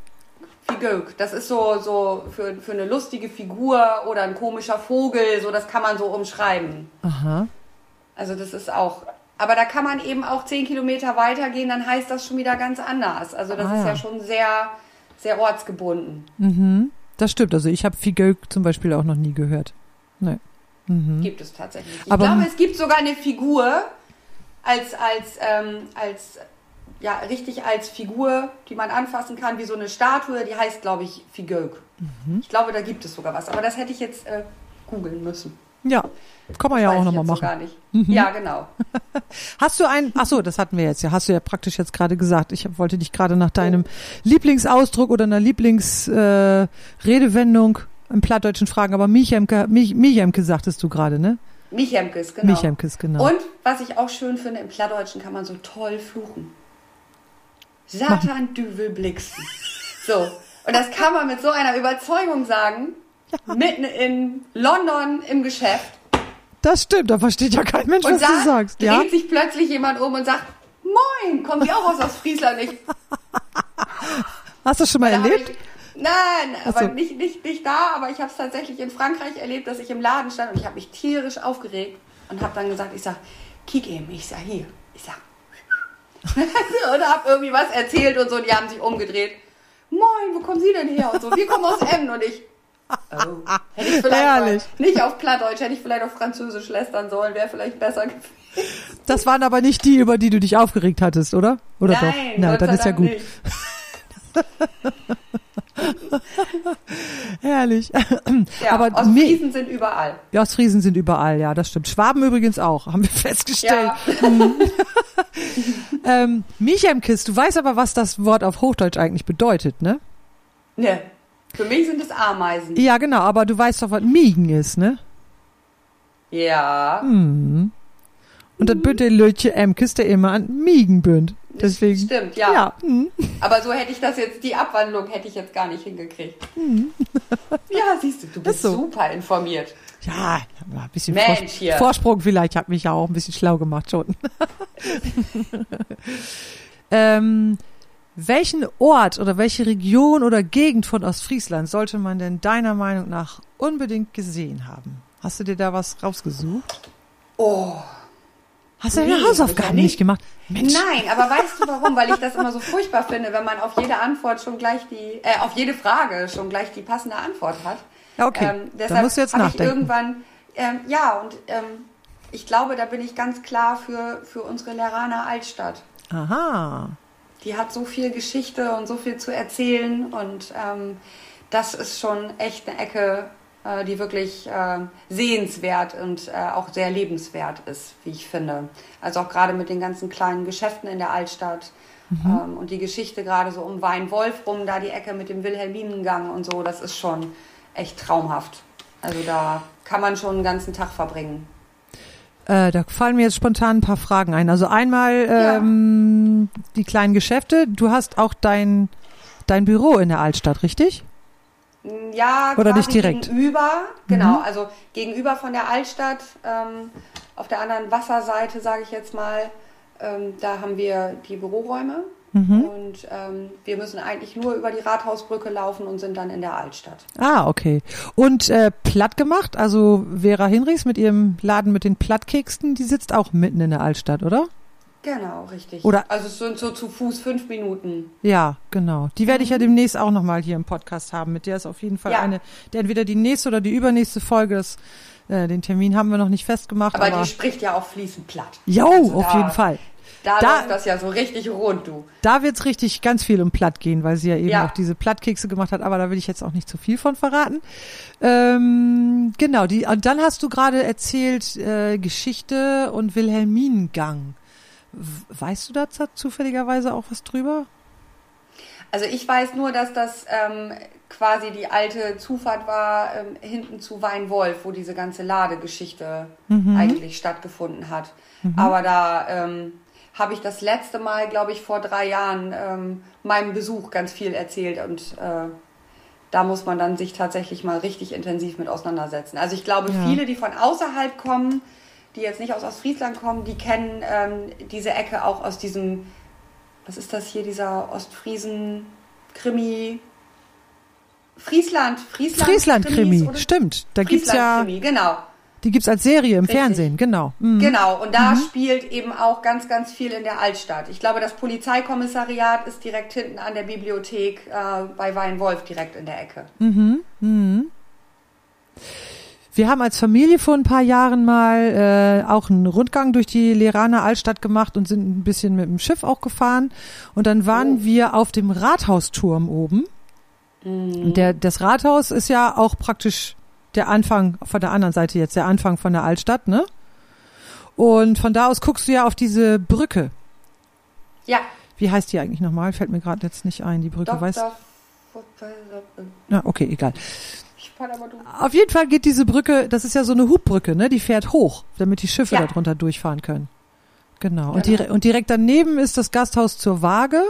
Figög. Das ist so, so für, für eine lustige Figur oder ein komischer Vogel, so das kann man so umschreiben. Aha. Also das ist auch. Aber da kann man eben auch zehn Kilometer weitergehen, dann heißt das schon wieder ganz anders. Also das Ah, ist ja. ja schon sehr, sehr ortsgebunden. Mhm. Das stimmt. Also ich habe Figeuk zum Beispiel auch noch nie gehört. Nee. Mhm. Gibt es tatsächlich. Ich Aber- glaube, es gibt sogar eine Figur als, als, ähm, als, ja, richtig als Figur, die man anfassen kann, wie so eine Statue, die heißt, glaube ich, Figög. Mhm. Ich glaube, da gibt es sogar was. Aber das hätte ich jetzt äh, googeln müssen. Ja, kann man ja auch nochmal machen. gar nicht. Mhm. Ja, genau. <laughs> Hast du ein, ach so, das hatten wir jetzt ja, hast du ja praktisch jetzt gerade gesagt. Ich wollte dich gerade nach deinem Lieblingsausdruck oder einer Lieblingsredewendung äh, im Plattdeutschen fragen, aber Michemke, Mich, Michemke sagtest du gerade, ne? Michemkes, genau. Michemkes, genau. Und was ich auch schön finde, im Plattdeutschen kann man so toll fluchen. Satan, Düvel, Blixen. So. Und das kann man mit so einer Überzeugung sagen, mitten in London im Geschäft. Das stimmt, da versteht ja kein Mensch, Und was du sagst. dreht Ja? sich plötzlich jemand um und sagt, Moin, kommen Sie auch aus Ostfriesland? Ich, <laughs> Hast du das schon mal erlebt? Ich, nein, Ach aber nicht, nicht, nicht da, aber ich habe es tatsächlich in Frankreich erlebt, dass ich im Laden stand und ich habe mich tierisch aufgeregt und habe dann gesagt, ich sag, kick eben, ich sag hier, ich sag, <laughs> und habe irgendwie was erzählt und so, die haben sich umgedreht. Moin, wo kommen Sie denn her? Und so, wir kommen aus Emden und ich, oh, hätte ich vielleicht nicht auf Plattdeutsch, hätte ich vielleicht auf Französisch lästern sollen, wäre vielleicht besser gewesen. Das waren aber nicht die, über die du dich aufgeregt hattest, oder? Oder Nein, doch? Gott dann ist ja gut. <laughs> <laughs> Herrlich. Ja, aber Ostfriesen sind überall. Ja, Ostfriesen sind überall, ja, das stimmt. Schwaben übrigens auch, haben wir <laughs> festgestellt. Ja. <laughs> Ähm, Michemkis, du weißt aber, was das Wort auf Hochdeutsch eigentlich bedeutet, ne? Ne, für mich sind es Ameisen. Ja, genau, aber du weißt doch, was Miegen ist, ne? Ja, Und das bünd der Lötje Emkis, der immer an Miegen bünd. Deswegen. stimmt, ja. Ja, hm. Aber so hätte ich das jetzt, die Abwandlung hätte ich jetzt gar nicht hingekriegt. ja, siehst du, du bist Ist so. super informiert. Ja, ein bisschen Mensch, hier. Vorsprung vielleicht. Ich habe mich ja auch ein bisschen schlau gemacht schon. <laughs> ähm, welchen Ort oder welche Region oder Gegend von Ostfriesland sollte man denn deiner Meinung nach unbedingt gesehen haben? Hast du dir da was rausgesucht? Oh. Hast du Nee, deine hab Hausaufgaben nicht gemacht? Mensch. Nein, aber weißt du warum? Weil ich das immer so furchtbar finde, wenn man auf jede Antwort schon gleich die, äh, auf jede Frage schon gleich die passende Antwort hat. Ja, okay. Ähm, deshalb musst du jetzt hab ich irgendwann, ähm, ja, und ähm, ich glaube, da bin ich ganz klar für, für unsere Leraner Altstadt. Aha. Die hat so viel Geschichte und so viel zu erzählen und ähm, das ist schon echt eine Ecke, äh, die wirklich äh, sehenswert und äh, auch sehr lebenswert ist, wie ich finde. Also auch gerade mit den ganzen kleinen Geschäften in der Altstadt ähm, und die Geschichte gerade so um Weinwolf rum, da die Ecke mit dem Wilhelminengang und so, das ist schon echt traumhaft. Also da kann man schon einen ganzen Tag verbringen. Äh, da fallen mir jetzt spontan ein paar Fragen ein. Also einmal Ja. ähm, die kleinen Geschäfte. Du hast auch dein, dein Büro in der Altstadt, richtig? Ja, Oder nicht direkt? Gegenüber, genau, Mhm. also gegenüber von der Altstadt, ähm, auf der anderen Wasserseite, sage ich jetzt mal, ähm, da haben wir die Büroräume Mhm. und ähm, wir müssen eigentlich nur über die Rathausbrücke laufen und sind dann in der Altstadt. Ah, okay. Und äh, platt gemacht, also Vera Hinrichs mit ihrem Laden mit den Plattkeksten, die sitzt auch mitten in der Altstadt, oder? Genau, richtig. Oder- also es sind so zu Fuß fünf Minuten. Ja, genau. Die werde ich ja demnächst auch nochmal hier im Podcast haben. Mit der ist auf jeden Fall Ja. eine, der entweder die nächste oder die übernächste Folge. Das, äh, den Termin haben wir noch nicht festgemacht. Aber, Aber, die spricht ja auch fließend platt. jo, Also auf da- jeden Fall. Da, Da- läuft das ja so richtig rund, du. Da wird's richtig ganz viel um Platt gehen, weil sie ja eben Ja. auch diese Plattkekse gemacht hat, aber da will ich jetzt auch nicht zu viel von verraten. Ähm, genau, die, und dann hast du gerade erzählt äh, Geschichte und Wilhelminengang. Weißt du da z- zufälligerweise auch was drüber? Also ich weiß nur, dass das ähm, quasi die alte Zufahrt war ähm, hinten zu Weinwolf, wo diese ganze Ladegeschichte eigentlich stattgefunden hat. Aber da ähm, habe ich das letzte Mal, glaube ich, vor drei Jahren ähm, meinem Besuch ganz viel erzählt und äh, da muss man dann sich tatsächlich mal richtig intensiv mit auseinandersetzen. Also ich glaube, Ja. viele, die von außerhalb kommen, die jetzt nicht aus Ostfriesland kommen, die kennen ähm, diese Ecke auch aus diesem was ist das hier, dieser Ostfriesen-Krimi? Friesland, Friesland. Friesland-Krimi, stimmt. Da gibt's ja, Friesland-Krimi, genau. die gibt's als Serie im Richtig. Fernsehen, genau. Mhm. Genau, und da spielt eben auch ganz, ganz viel in der Altstadt. Ich glaube, das Polizeikommissariat ist direkt hinten an der Bibliothek äh, bei Weinwolf direkt in der Ecke. Wir haben als Familie vor ein paar Jahren mal äh, auch einen Rundgang durch die Leraner Altstadt gemacht und sind ein bisschen mit dem Schiff auch gefahren. Und dann waren Oh. wir auf dem Rathausturm oben. Und der, das Rathaus ist ja auch praktisch der Anfang von der anderen Seite jetzt, der Anfang von der Altstadt, ne? Und von da aus guckst du ja auf diese Brücke. Ja, Wie heißt die eigentlich nochmal? Fällt mir gerade jetzt nicht ein, die Brücke. Dr. Weißt Fuppe- Na, okay, egal. Fand aber du. Auf jeden Fall geht diese Brücke, das ist ja so eine Hubbrücke, ne? Die fährt hoch, damit die Schiffe Ja. da drunter durchfahren können. Genau. Und, Genau. dire und direkt daneben ist das Gasthaus zur Waage.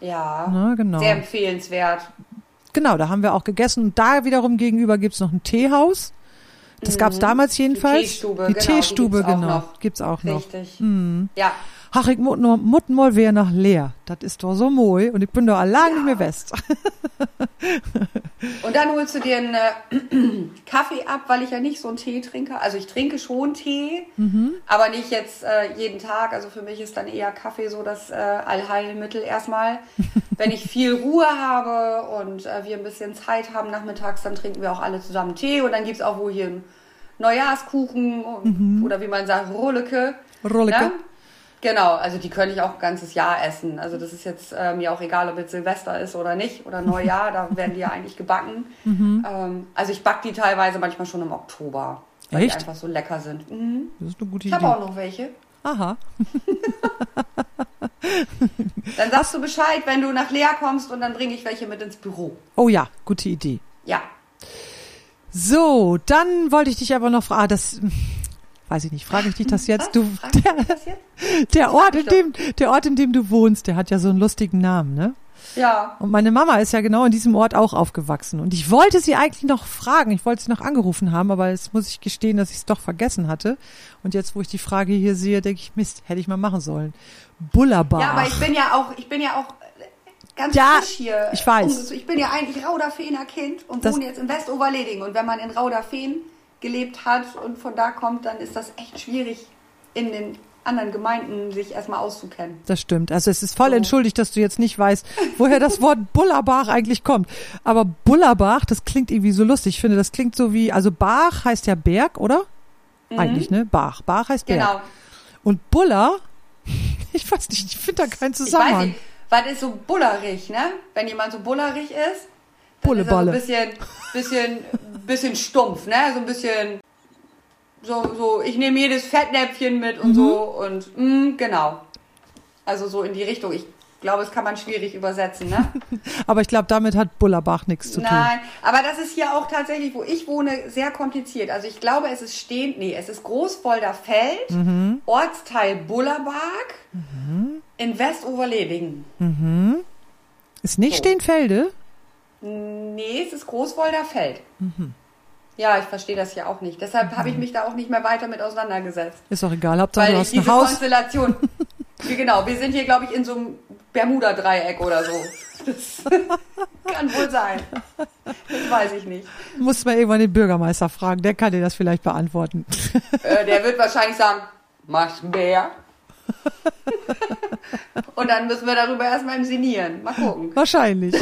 Ja, Ne, genau. sehr empfehlenswert. Genau, da haben wir auch gegessen. Und da wiederum gegenüber gibt's noch ein Teehaus. Das gab's damals jedenfalls. Teestube, die genau, die Teestube, gibt's auch genau. noch. Gibt's auch noch. Richtig. Mhm. Ja, Ach, ich mut nur, mut mal wer nach leer. Das ist doch so moi. Und ich bin doch allein nicht mehr west. <laughs> Und dann holst du dir einen äh, <clears throat> Kaffee ab, weil ich ja nicht so einen Tee trinke. Also ich trinke schon Tee, aber nicht jetzt äh, jeden Tag. Also für mich ist dann eher Kaffee so das äh, Allheilmittel erstmal. <laughs> Wenn ich viel Ruhe habe und äh, wir ein bisschen Zeit haben nachmittags, dann trinken wir auch alle zusammen Tee. Und dann gibt's auch wohl hier einen Neujahrskuchen und, oder wie man sagt, Rolleke. Rolleke. Genau, also die könnte ich auch ein ganzes Jahr essen. Also das ist jetzt äh, mir auch egal, ob jetzt Silvester ist oder nicht oder Neujahr, da werden die ja eigentlich gebacken. Ähm, also ich back die teilweise manchmal schon im Oktober, weil Echt? die einfach so lecker sind. Mhm. Das ist eine gute Ich habe Idee. auch noch welche. Aha. <laughs> Dann sagst du Bescheid, wenn du nach Lea kommst und dann bringe ich welche mit ins Büro. Oh ja, gute Idee. Ja. So, dann wollte ich dich aber noch fragen, ah, das weiß ich nicht, frage ich dich das jetzt? Du, der, das jetzt? der Ort, in dem, der Ort, in dem du wohnst, der hat ja so einen lustigen Namen, ne? Ja. Und meine Mama ist ja genau in diesem Ort auch aufgewachsen. Und ich wollte sie eigentlich noch fragen, ich wollte sie noch angerufen haben, aber jetzt muss ich gestehen, dass ich es doch vergessen hatte. Und jetzt, wo ich die Frage hier sehe, denke ich, Mist, hätte ich mal machen sollen. Bullerbach. Ja, aber ich bin ja auch, ich bin ja auch ganz Ja, frisch hier. ich weiß. Ich bin ja eigentlich Rauderfehner Kind und Das- wohne jetzt in Westoverleding. Und wenn man in Rauderfehn gelebt hat und von da kommt, dann ist das echt schwierig, in den anderen Gemeinden sich erstmal auszukennen. Das stimmt. Also es ist voll So. entschuldigt, dass du jetzt nicht weißt, woher das Wort Bullerbach eigentlich kommt. Aber Bullerbach, das klingt irgendwie so lustig. Ich finde, das klingt so wie, also Bach heißt ja Berg, oder? Eigentlich, ne? Bach. Bach heißt Berg. Mhm. Genau. Und Buller, <laughs> ich weiß nicht, ich finde da keinen Ich weiß Zusammenhang. nicht, was ist so bullerig, ne? Wenn jemand so bullerig ist, Bulleballe. ist er so ein bisschen, bisschen, bisschen stumpf, ne? So ein bisschen, so, so, ich nehme jedes Fettnäpfchen mit und so und, mm, genau. Also so in die Richtung. Ich glaube, das kann man schwierig übersetzen, ne? <laughs> Aber ich glaube, damit hat Bullerbach nichts zu tun. Nein, aber das ist hier auch tatsächlich, wo ich wohne, sehr kompliziert. Also ich glaube, es ist stehend, nee, es ist Großwolder Feld, Mhm. Ortsteil Bullerberg in Westoverledingen. Ist nicht So. Steenfelde? Nee, es ist Großwolder Feld. Mhm. Ja, ich verstehe das ja auch nicht. Deshalb habe ich mich da auch nicht mehr weiter mit auseinandergesetzt. Ist doch egal, Weil du ich hast ein diese Haus. Konstellation. <laughs> Wie genau, wir sind hier, glaube ich, in so einem Bermuda-Dreieck oder so. Das <laughs> kann wohl sein. Das weiß ich nicht. Muss mal irgendwann den Bürgermeister fragen, der kann dir das vielleicht beantworten. Äh, der wird wahrscheinlich sagen, mach mehr. <laughs> Und dann müssen wir darüber erstmal sinnieren. Mal gucken. Wahrscheinlich.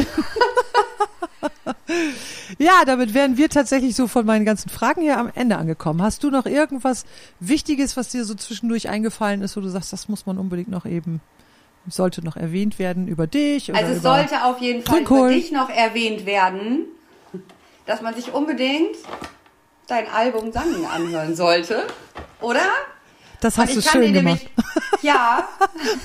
<laughs> ja, damit wären wir tatsächlich so von meinen ganzen Fragen hier am Ende angekommen. Hast du noch irgendwas Wichtiges, was dir so zwischendurch eingefallen ist, wo du sagst, das muss man unbedingt noch eben, sollte noch erwähnt werden über dich? Also es sollte auf jeden Fall Grünkohl. über dich noch erwähnt werden, dass man sich unbedingt dein Album Sangen anhören sollte, oder? Das hast du schön gemacht. nämlich, <laughs> ja,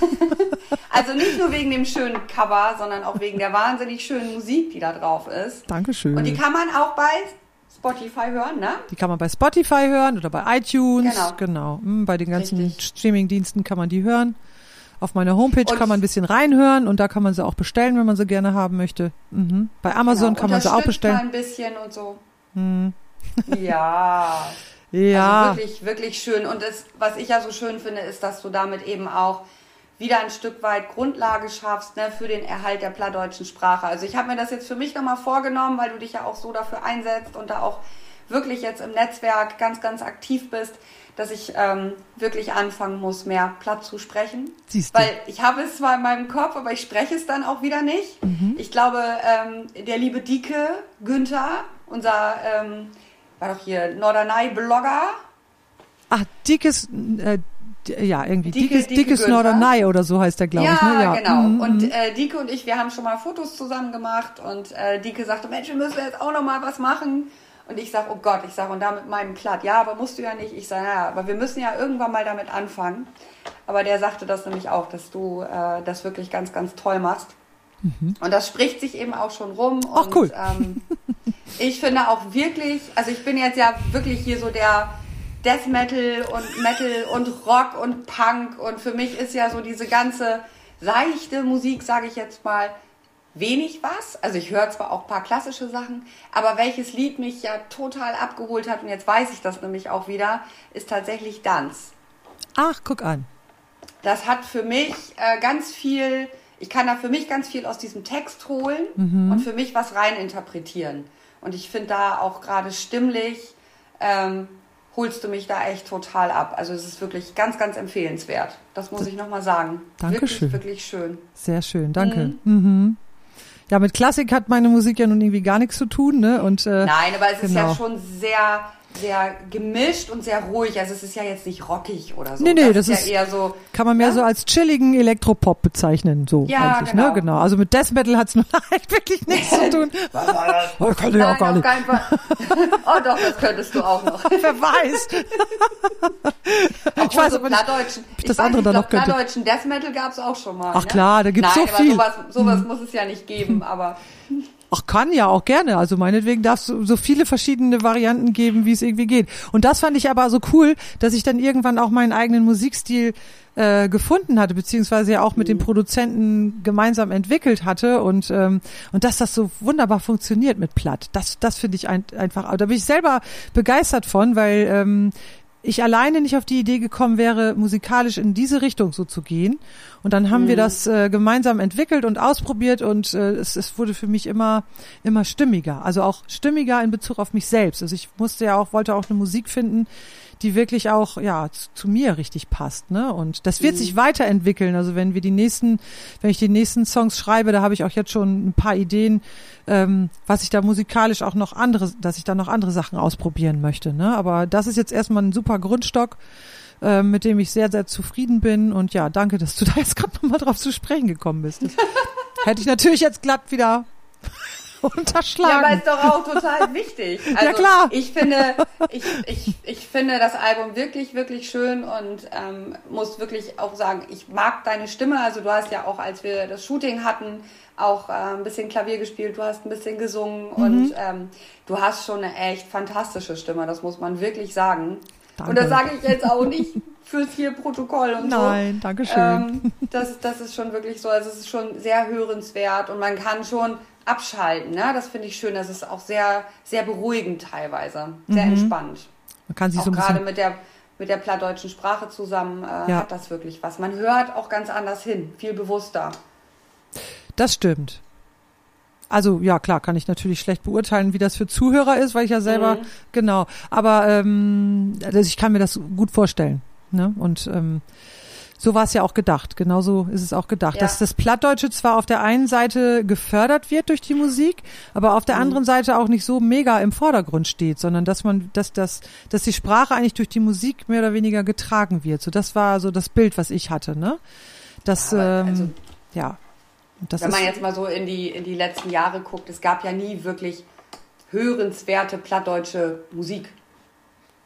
<laughs> also nicht nur wegen dem schönen Cover, sondern auch wegen der wahnsinnig schönen Musik, die da drauf ist. Dankeschön. Und die kann man auch bei Spotify hören, ne? Die kann man bei Spotify hören oder bei iTunes. Genau. Genau. Hm, Bei den ganzen. Streaming-Diensten kann man die hören. Auf meiner Homepage Und- kann man ein bisschen reinhören und da kann man sie auch bestellen, wenn man sie gerne haben möchte. Mhm. Bei Amazon Genau, kann man sie auch bestellen. Mal ein bisschen und so. Ja. <laughs> Ja, Also wirklich, wirklich schön. Und das, was ich ja so schön finde, ist, dass du damit eben auch wieder ein Stück weit Grundlage schaffst ne, für den Erhalt der plattdeutschen Sprache. Also ich habe mir das jetzt für mich nochmal vorgenommen, weil du dich ja auch so dafür einsetzt und da auch wirklich jetzt im Netzwerk ganz, ganz aktiv bist, dass ich ähm, wirklich anfangen muss, mehr Platt zu sprechen. Siehst du. Weil ich habe es zwar in meinem Kopf, aber ich spreche es dann auch wieder nicht. Mhm. Ich glaube, ähm, der liebe Dike Günther, unser, ähm, war doch hier Norderney-Blogger, ach, dickes, äh, ja, irgendwie, Dicke- dickes, dicke dickes. Norderney oder so heißt der, glaube ja, ich. Ne? Ja, genau. Mhm, Und mhm. äh, Dike und ich, wir haben schon mal Fotos zusammen gemacht und äh, Dike sagte, Mensch, wir müssen jetzt auch noch mal was machen. Und ich sag, oh Gott, ich sag, und da mit meinem Platt, ja, aber musst du ja nicht. Ich sage, ja, aber wir müssen ja irgendwann mal damit anfangen. Aber der sagte das nämlich auch, dass du äh, das wirklich ganz, ganz toll machst. Und das spricht sich eben auch schon rum. Mhm. Ach, und, cool. Ähm, <laughs> ich finde auch wirklich, also ich bin jetzt ja wirklich hier so der Death Metal und Metal und Rock und Punk und für mich ist ja so diese ganze seichte Musik, sage ich jetzt mal, wenig was. Also ich höre zwar auch ein paar klassische Sachen, aber welches Lied mich ja total abgeholt hat und jetzt weiß ich das nämlich auch wieder, ist tatsächlich Tanz. Ach, guck an. Das hat für mich äh, ganz viel, ich kann da für mich ganz viel aus diesem Text holen und für mich was reininterpretieren. Und ich finde da auch gerade stimmlich, ähm, holst du mich da echt total ab. Also es ist wirklich ganz, ganz empfehlenswert. Das muss ich nochmal sagen. Dankeschön. Wirklich, wirklich schön. Sehr schön, danke. Mhm. Ja, mit Klassik hat meine Musik ja nun irgendwie gar nichts zu tun, ne? Und äh, Nein, aber es ist genau. ja schon sehr, sehr gemischt und sehr ruhig. Also es ist ja jetzt nicht rockig oder so. Nee, nee, das ist, ist- ja eher so. kann man mehr Ja? so als chilligen Elektropop bezeichnen, so Ja, eigentlich, genau. ne? Genau. Also mit Death Metal hat's <laughs> nur echt wirklich nichts zu tun. <laughs> Oh, kann ich auch gar nicht. <laughs> oh doch, das könntest du auch noch. Wer weiß. ich weiß so aber nicht. Ich das weiß andere dann glaub, noch könnte. Plattdeutschen Death Metal gab es auch schon mal. Ach ne? klar, da gibt's Nein, so viel. Mhm. Sowas, sowas muss es ja nicht geben, aber Ach, kann ja auch gerne. Also meinetwegen darf es so, viele verschiedene Varianten geben, wie es irgendwie geht. Und das fand ich aber so cool, dass ich dann irgendwann auch meinen eigenen Musikstil äh, gefunden hatte, beziehungsweise ja auch mit dem Produzenten gemeinsam entwickelt hatte und ähm, und dass das so wunderbar funktioniert mit Platt. Das das finde ich ein, einfach. Da bin ich selber begeistert von, weil ähm, ich alleine nicht auf die Idee gekommen wäre, musikalisch in diese Richtung so zu gehen. Und dann haben mhm. wir das äh, gemeinsam entwickelt und ausprobiert und äh, es, es wurde für mich immer immer stimmiger. Also auch stimmiger in Bezug auf mich selbst. Also ich musste ja auch wollte auch eine Musik finden, die wirklich auch ja zu, zu mir richtig passt, ne? Und das wird mhm. sich weiterentwickeln. Also wenn wir die nächsten, wenn ich die nächsten Songs schreibe, da habe ich auch jetzt schon ein paar Ideen, ähm, was ich da musikalisch auch noch andere, dass ich da noch andere Sachen ausprobieren möchte, ne? Aber das ist jetzt erstmal ein super Grundstock ähm, mit dem ich sehr, sehr zufrieden bin. Und ja, danke, dass du da jetzt gerade nochmal drauf zu sprechen gekommen bist. Das <laughs> hätte ich natürlich jetzt glatt wieder unterschlagen. Ja, aber ist doch auch total <laughs> wichtig. Also ja, klar. Ich finde, <laughs> ich, ich, ich finde das Album wirklich, wirklich schön und ähm, muss wirklich auch sagen, ich mag deine Stimme. Also du hast ja auch, als wir das Shooting hatten, auch äh, ein bisschen Klavier gespielt, du hast ein bisschen gesungen mhm. und ähm, du hast schon eine echt fantastische Stimme, das muss man wirklich sagen. Danke. Und das sage ich jetzt auch nicht fürs hier Protokoll und Nein, so. Nein, danke schön. Ähm, das, das ist schon wirklich so, also es ist schon sehr hörenswert und man kann schon abschalten. Ne? Das finde ich schön. Das ist auch sehr, sehr beruhigend teilweise. Sehr mhm. entspannt. Man kann sich auch so gerade mit der mit der plattdeutschen Sprache zusammen äh, ja. hat das wirklich was. Man hört auch ganz anders hin, viel bewusster. Das stimmt. Also ja, klar, kann ich natürlich schlecht beurteilen, wie das für Zuhörer ist, weil ich ja selber, mhm. genau, aber ähm, also ich kann mir das gut vorstellen. Ne? Und ähm, so war es ja auch gedacht. Genauso ist es auch gedacht, ja. dass das Plattdeutsche zwar auf der einen Seite gefördert wird durch die Musik, aber auf der mhm. anderen Seite auch nicht so mega im Vordergrund steht, sondern dass man, dass das, dass die Sprache eigentlich durch die Musik mehr oder weniger getragen wird. So, das war so das Bild, was ich hatte, ne? Das, ja, ähm, also, ja. Das wenn man jetzt mal so in die in die letzten Jahre guckt, es gab ja nie wirklich hörenswerte plattdeutsche Musik.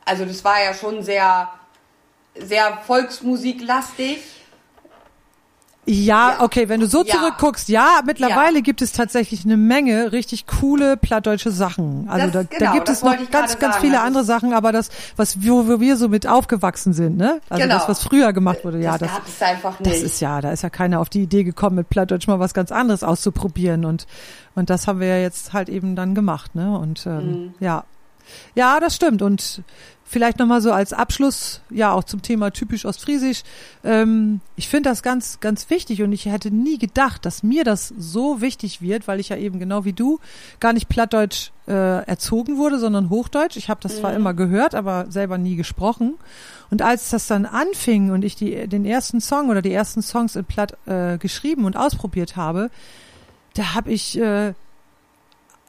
Also das war ja schon sehr sehr volksmusiklastig. Ja, okay, wenn du so ja. zurückguckst, ja, mittlerweile ja. gibt es tatsächlich eine Menge richtig coole plattdeutsche Sachen. Also das, da, genau, da gibt es noch ganz, ganz sagen. viele andere Sachen, aber das, was wo, wo wir so mit aufgewachsen sind, ne? Also genau. das, was früher gemacht wurde, ja, das, das nicht. Das ist ja, da ist ja keiner auf die Idee gekommen, mit Plattdeutsch mal was ganz anderes auszuprobieren und und das haben wir ja jetzt halt eben dann gemacht, ne? Und ähm, mhm. ja, ja, das stimmt und Vielleicht nochmal so als Abschluss, ja, auch zum Thema typisch Ostfriesisch. Ähm, ich finde das ganz, ganz wichtig und ich hätte nie gedacht, dass mir das so wichtig wird, weil ich ja eben genau wie du gar nicht Plattdeutsch äh, erzogen wurde, sondern Hochdeutsch. Ich habe das mhm. zwar immer gehört, aber selber nie gesprochen. Und als das dann anfing und ich die, den ersten Song oder die ersten Songs in Platt äh, geschrieben und ausprobiert habe, da habe ich äh,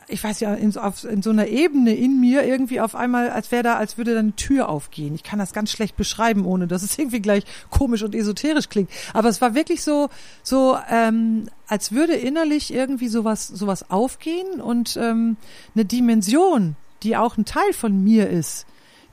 ich weiß ja, in so, auf, in so einer Ebene in mir irgendwie auf einmal, als wäre da, als würde da eine Tür aufgehen. Ich kann das ganz schlecht beschreiben, ohne dass es <laughs> irgendwie gleich komisch und esoterisch klingt. Aber es war wirklich so, so, ähm, als würde innerlich irgendwie sowas, sowas aufgehen und ähm, eine Dimension, die auch ein Teil von mir ist,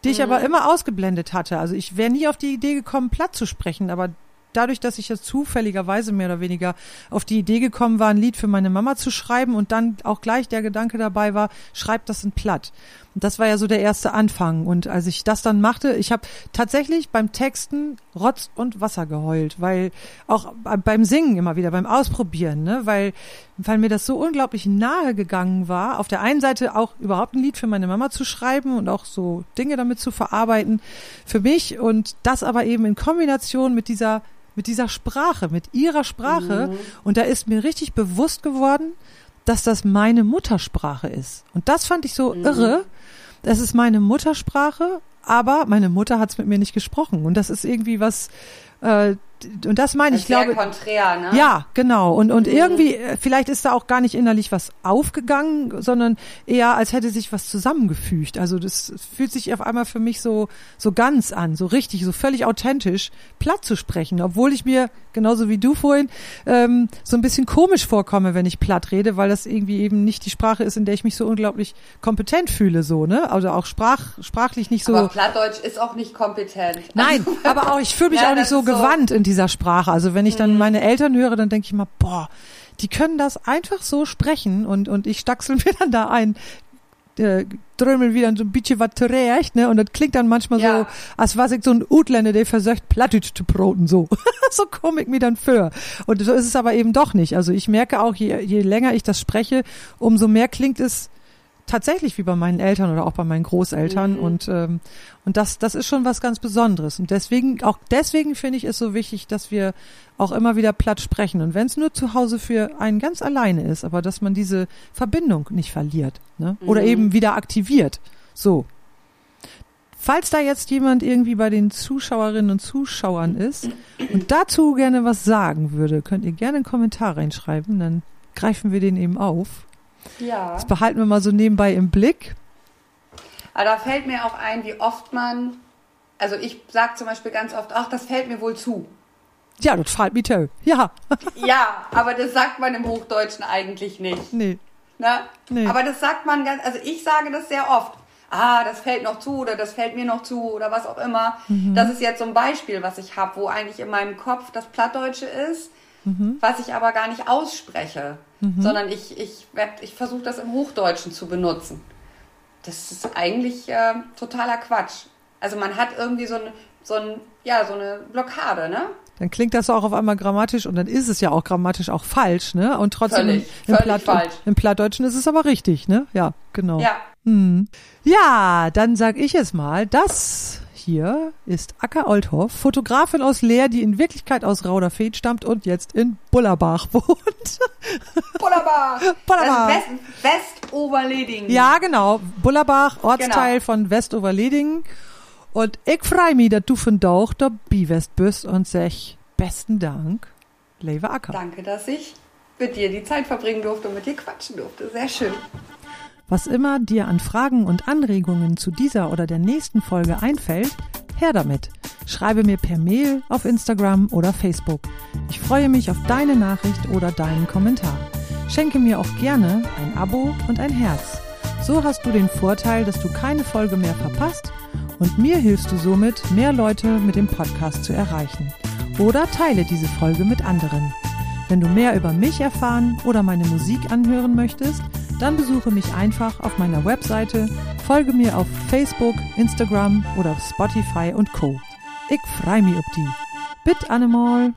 die ich mhm. aber immer ausgeblendet hatte. Also ich wäre nie auf die Idee gekommen, platt zu sprechen, aber dadurch, dass ich jetzt zufälligerweise mehr oder weniger auf die Idee gekommen war, ein Lied für meine Mama zu schreiben und dann auch gleich der Gedanke dabei war, schreib das in Platt. Und das war ja so der erste Anfang. Und als ich das dann machte, ich habe tatsächlich beim Texten Rotz und Wasser geheult, weil auch beim Singen immer wieder, beim Ausprobieren, ne, weil, weil mir das so unglaublich nahe gegangen war, auf der einen Seite auch überhaupt ein Lied für meine Mama zu schreiben und auch so Dinge damit zu verarbeiten für mich und das aber eben in Kombination mit dieser mit dieser Sprache, mit ihrer Sprache. Mhm. Und da ist mir richtig bewusst geworden, dass das meine Muttersprache ist. Und das fand ich so mhm. irre. Das ist meine Muttersprache, aber meine Mutter hat es mit mir nicht gesprochen. Und das ist irgendwie was, äh, und das meine das ich, glaube. konträr, ne? Ja, genau. Und, und mhm. irgendwie, äh, vielleicht ist da auch gar nicht innerlich was aufgegangen, sondern eher, als hätte sich was zusammengefügt. Also das fühlt sich auf einmal für mich so, so ganz an, so richtig, so völlig authentisch, platt zu sprechen, obwohl ich mir, genauso wie du vorhin, ähm, so ein bisschen komisch vorkomme, wenn ich platt rede, weil das irgendwie eben nicht die Sprache ist, in der ich mich so unglaublich kompetent fühle, so, ne? Also auch sprach, sprachlich nicht so. Aber Plattdeutsch ist auch nicht kompetent. Nein, also, aber auch, ich fühle mich <laughs> ja, auch nicht so gewandt in dieser Sprache. Also wenn ich dann mhm. meine Eltern höre, dann denke ich mal, boah, die können das einfach so sprechen und, und ich stachsel <laughs> mir dann da ein, äh, wieder so ein bisschen was zurecht, ne? Und das klingt dann manchmal Ja. so, als was ich so ein Utländer, der versöcht, Plattdeutsch zu broten, so. <laughs> so komme ich mir dann für. Und so ist es aber eben doch nicht. Also ich merke auch, je, je länger ich das spreche, umso mehr klingt es tatsächlich wie bei meinen Eltern oder auch bei meinen Großeltern Mhm. und ähm, und das das ist schon was ganz Besonderes und deswegen auch deswegen finde ich es so wichtig, dass wir auch immer wieder platt sprechen und wenn es nur zu Hause für einen ganz alleine ist, aber dass man diese Verbindung nicht verliert, ne? Oder Mhm. eben wieder aktiviert. So. Falls da jetzt jemand irgendwie bei den Zuschauerinnen und Zuschauern ist und dazu gerne was sagen würde, könnt ihr gerne einen Kommentar reinschreiben, dann greifen wir den eben auf. Ja. Das behalten wir mal so nebenbei im Blick. Aber da fällt mir auch ein, wie oft man, also ich sage zum Beispiel ganz oft, ach, das fällt mir wohl zu. Ja, das fällt mir toll. Ja, <laughs> Ja, aber das sagt man im Hochdeutschen eigentlich nicht. nee. Ne? Nee. Aber das sagt man ganz, also ich sage das sehr oft. Ah, das fällt noch zu oder das fällt mir noch zu oder was auch immer. Mhm. Das ist jetzt so ein Beispiel, was ich habe, wo eigentlich in meinem Kopf das Plattdeutsche ist, Mhm. was ich aber gar nicht ausspreche, sondern ich, ich, ich versuche das im Hochdeutschen zu benutzen. Das ist eigentlich äh, totaler Quatsch. Also man hat irgendwie so, ein, so, ein, ja, so eine Blockade, ne? Dann klingt das auch auf einmal grammatisch und dann ist es ja auch grammatisch auch falsch, ne? Und trotzdem Völlig, im, völlig falsch. im Plattdeutschen ist es aber richtig, ne? Ja, genau. Ja, Hm. Ja, dann sag ich es mal. Das hier ist Acker Oldhoff, Fotografin aus Leer, die in Wirklichkeit aus Rauderfehd stammt und jetzt in Bullerbach <laughs> wohnt. Bullerbach. Bullerbach. West, Westoverleding. Ja, genau. Bullerbach, Ortsteil Genau. von Westoverledingen. Und ich freue mich, dass du von Dauch dabei west bist und sag besten Dank, Leve Acker. Danke, dass ich mit dir die Zeit verbringen durfte und mit dir quatschen durfte. Sehr schön. Was immer dir an Fragen und Anregungen zu dieser oder der nächsten Folge einfällt, her damit. Schreibe mir per Mail auf Instagram oder Facebook. Ich freue mich auf deine Nachricht oder deinen Kommentar. Schenke mir auch gerne ein Abo und ein Herz. So hast du den Vorteil, dass du keine Folge mehr verpasst und mir hilfst du somit, mehr Leute mit dem Podcast zu erreichen. Oder teile diese Folge mit anderen. Wenn du mehr über mich erfahren oder meine Musik anhören möchtest, dann besuche mich einfach auf meiner Webseite, folge mir auf Facebook, Instagram oder auf Spotify und Co. Ich freu mich ob die. Bitte Annemal.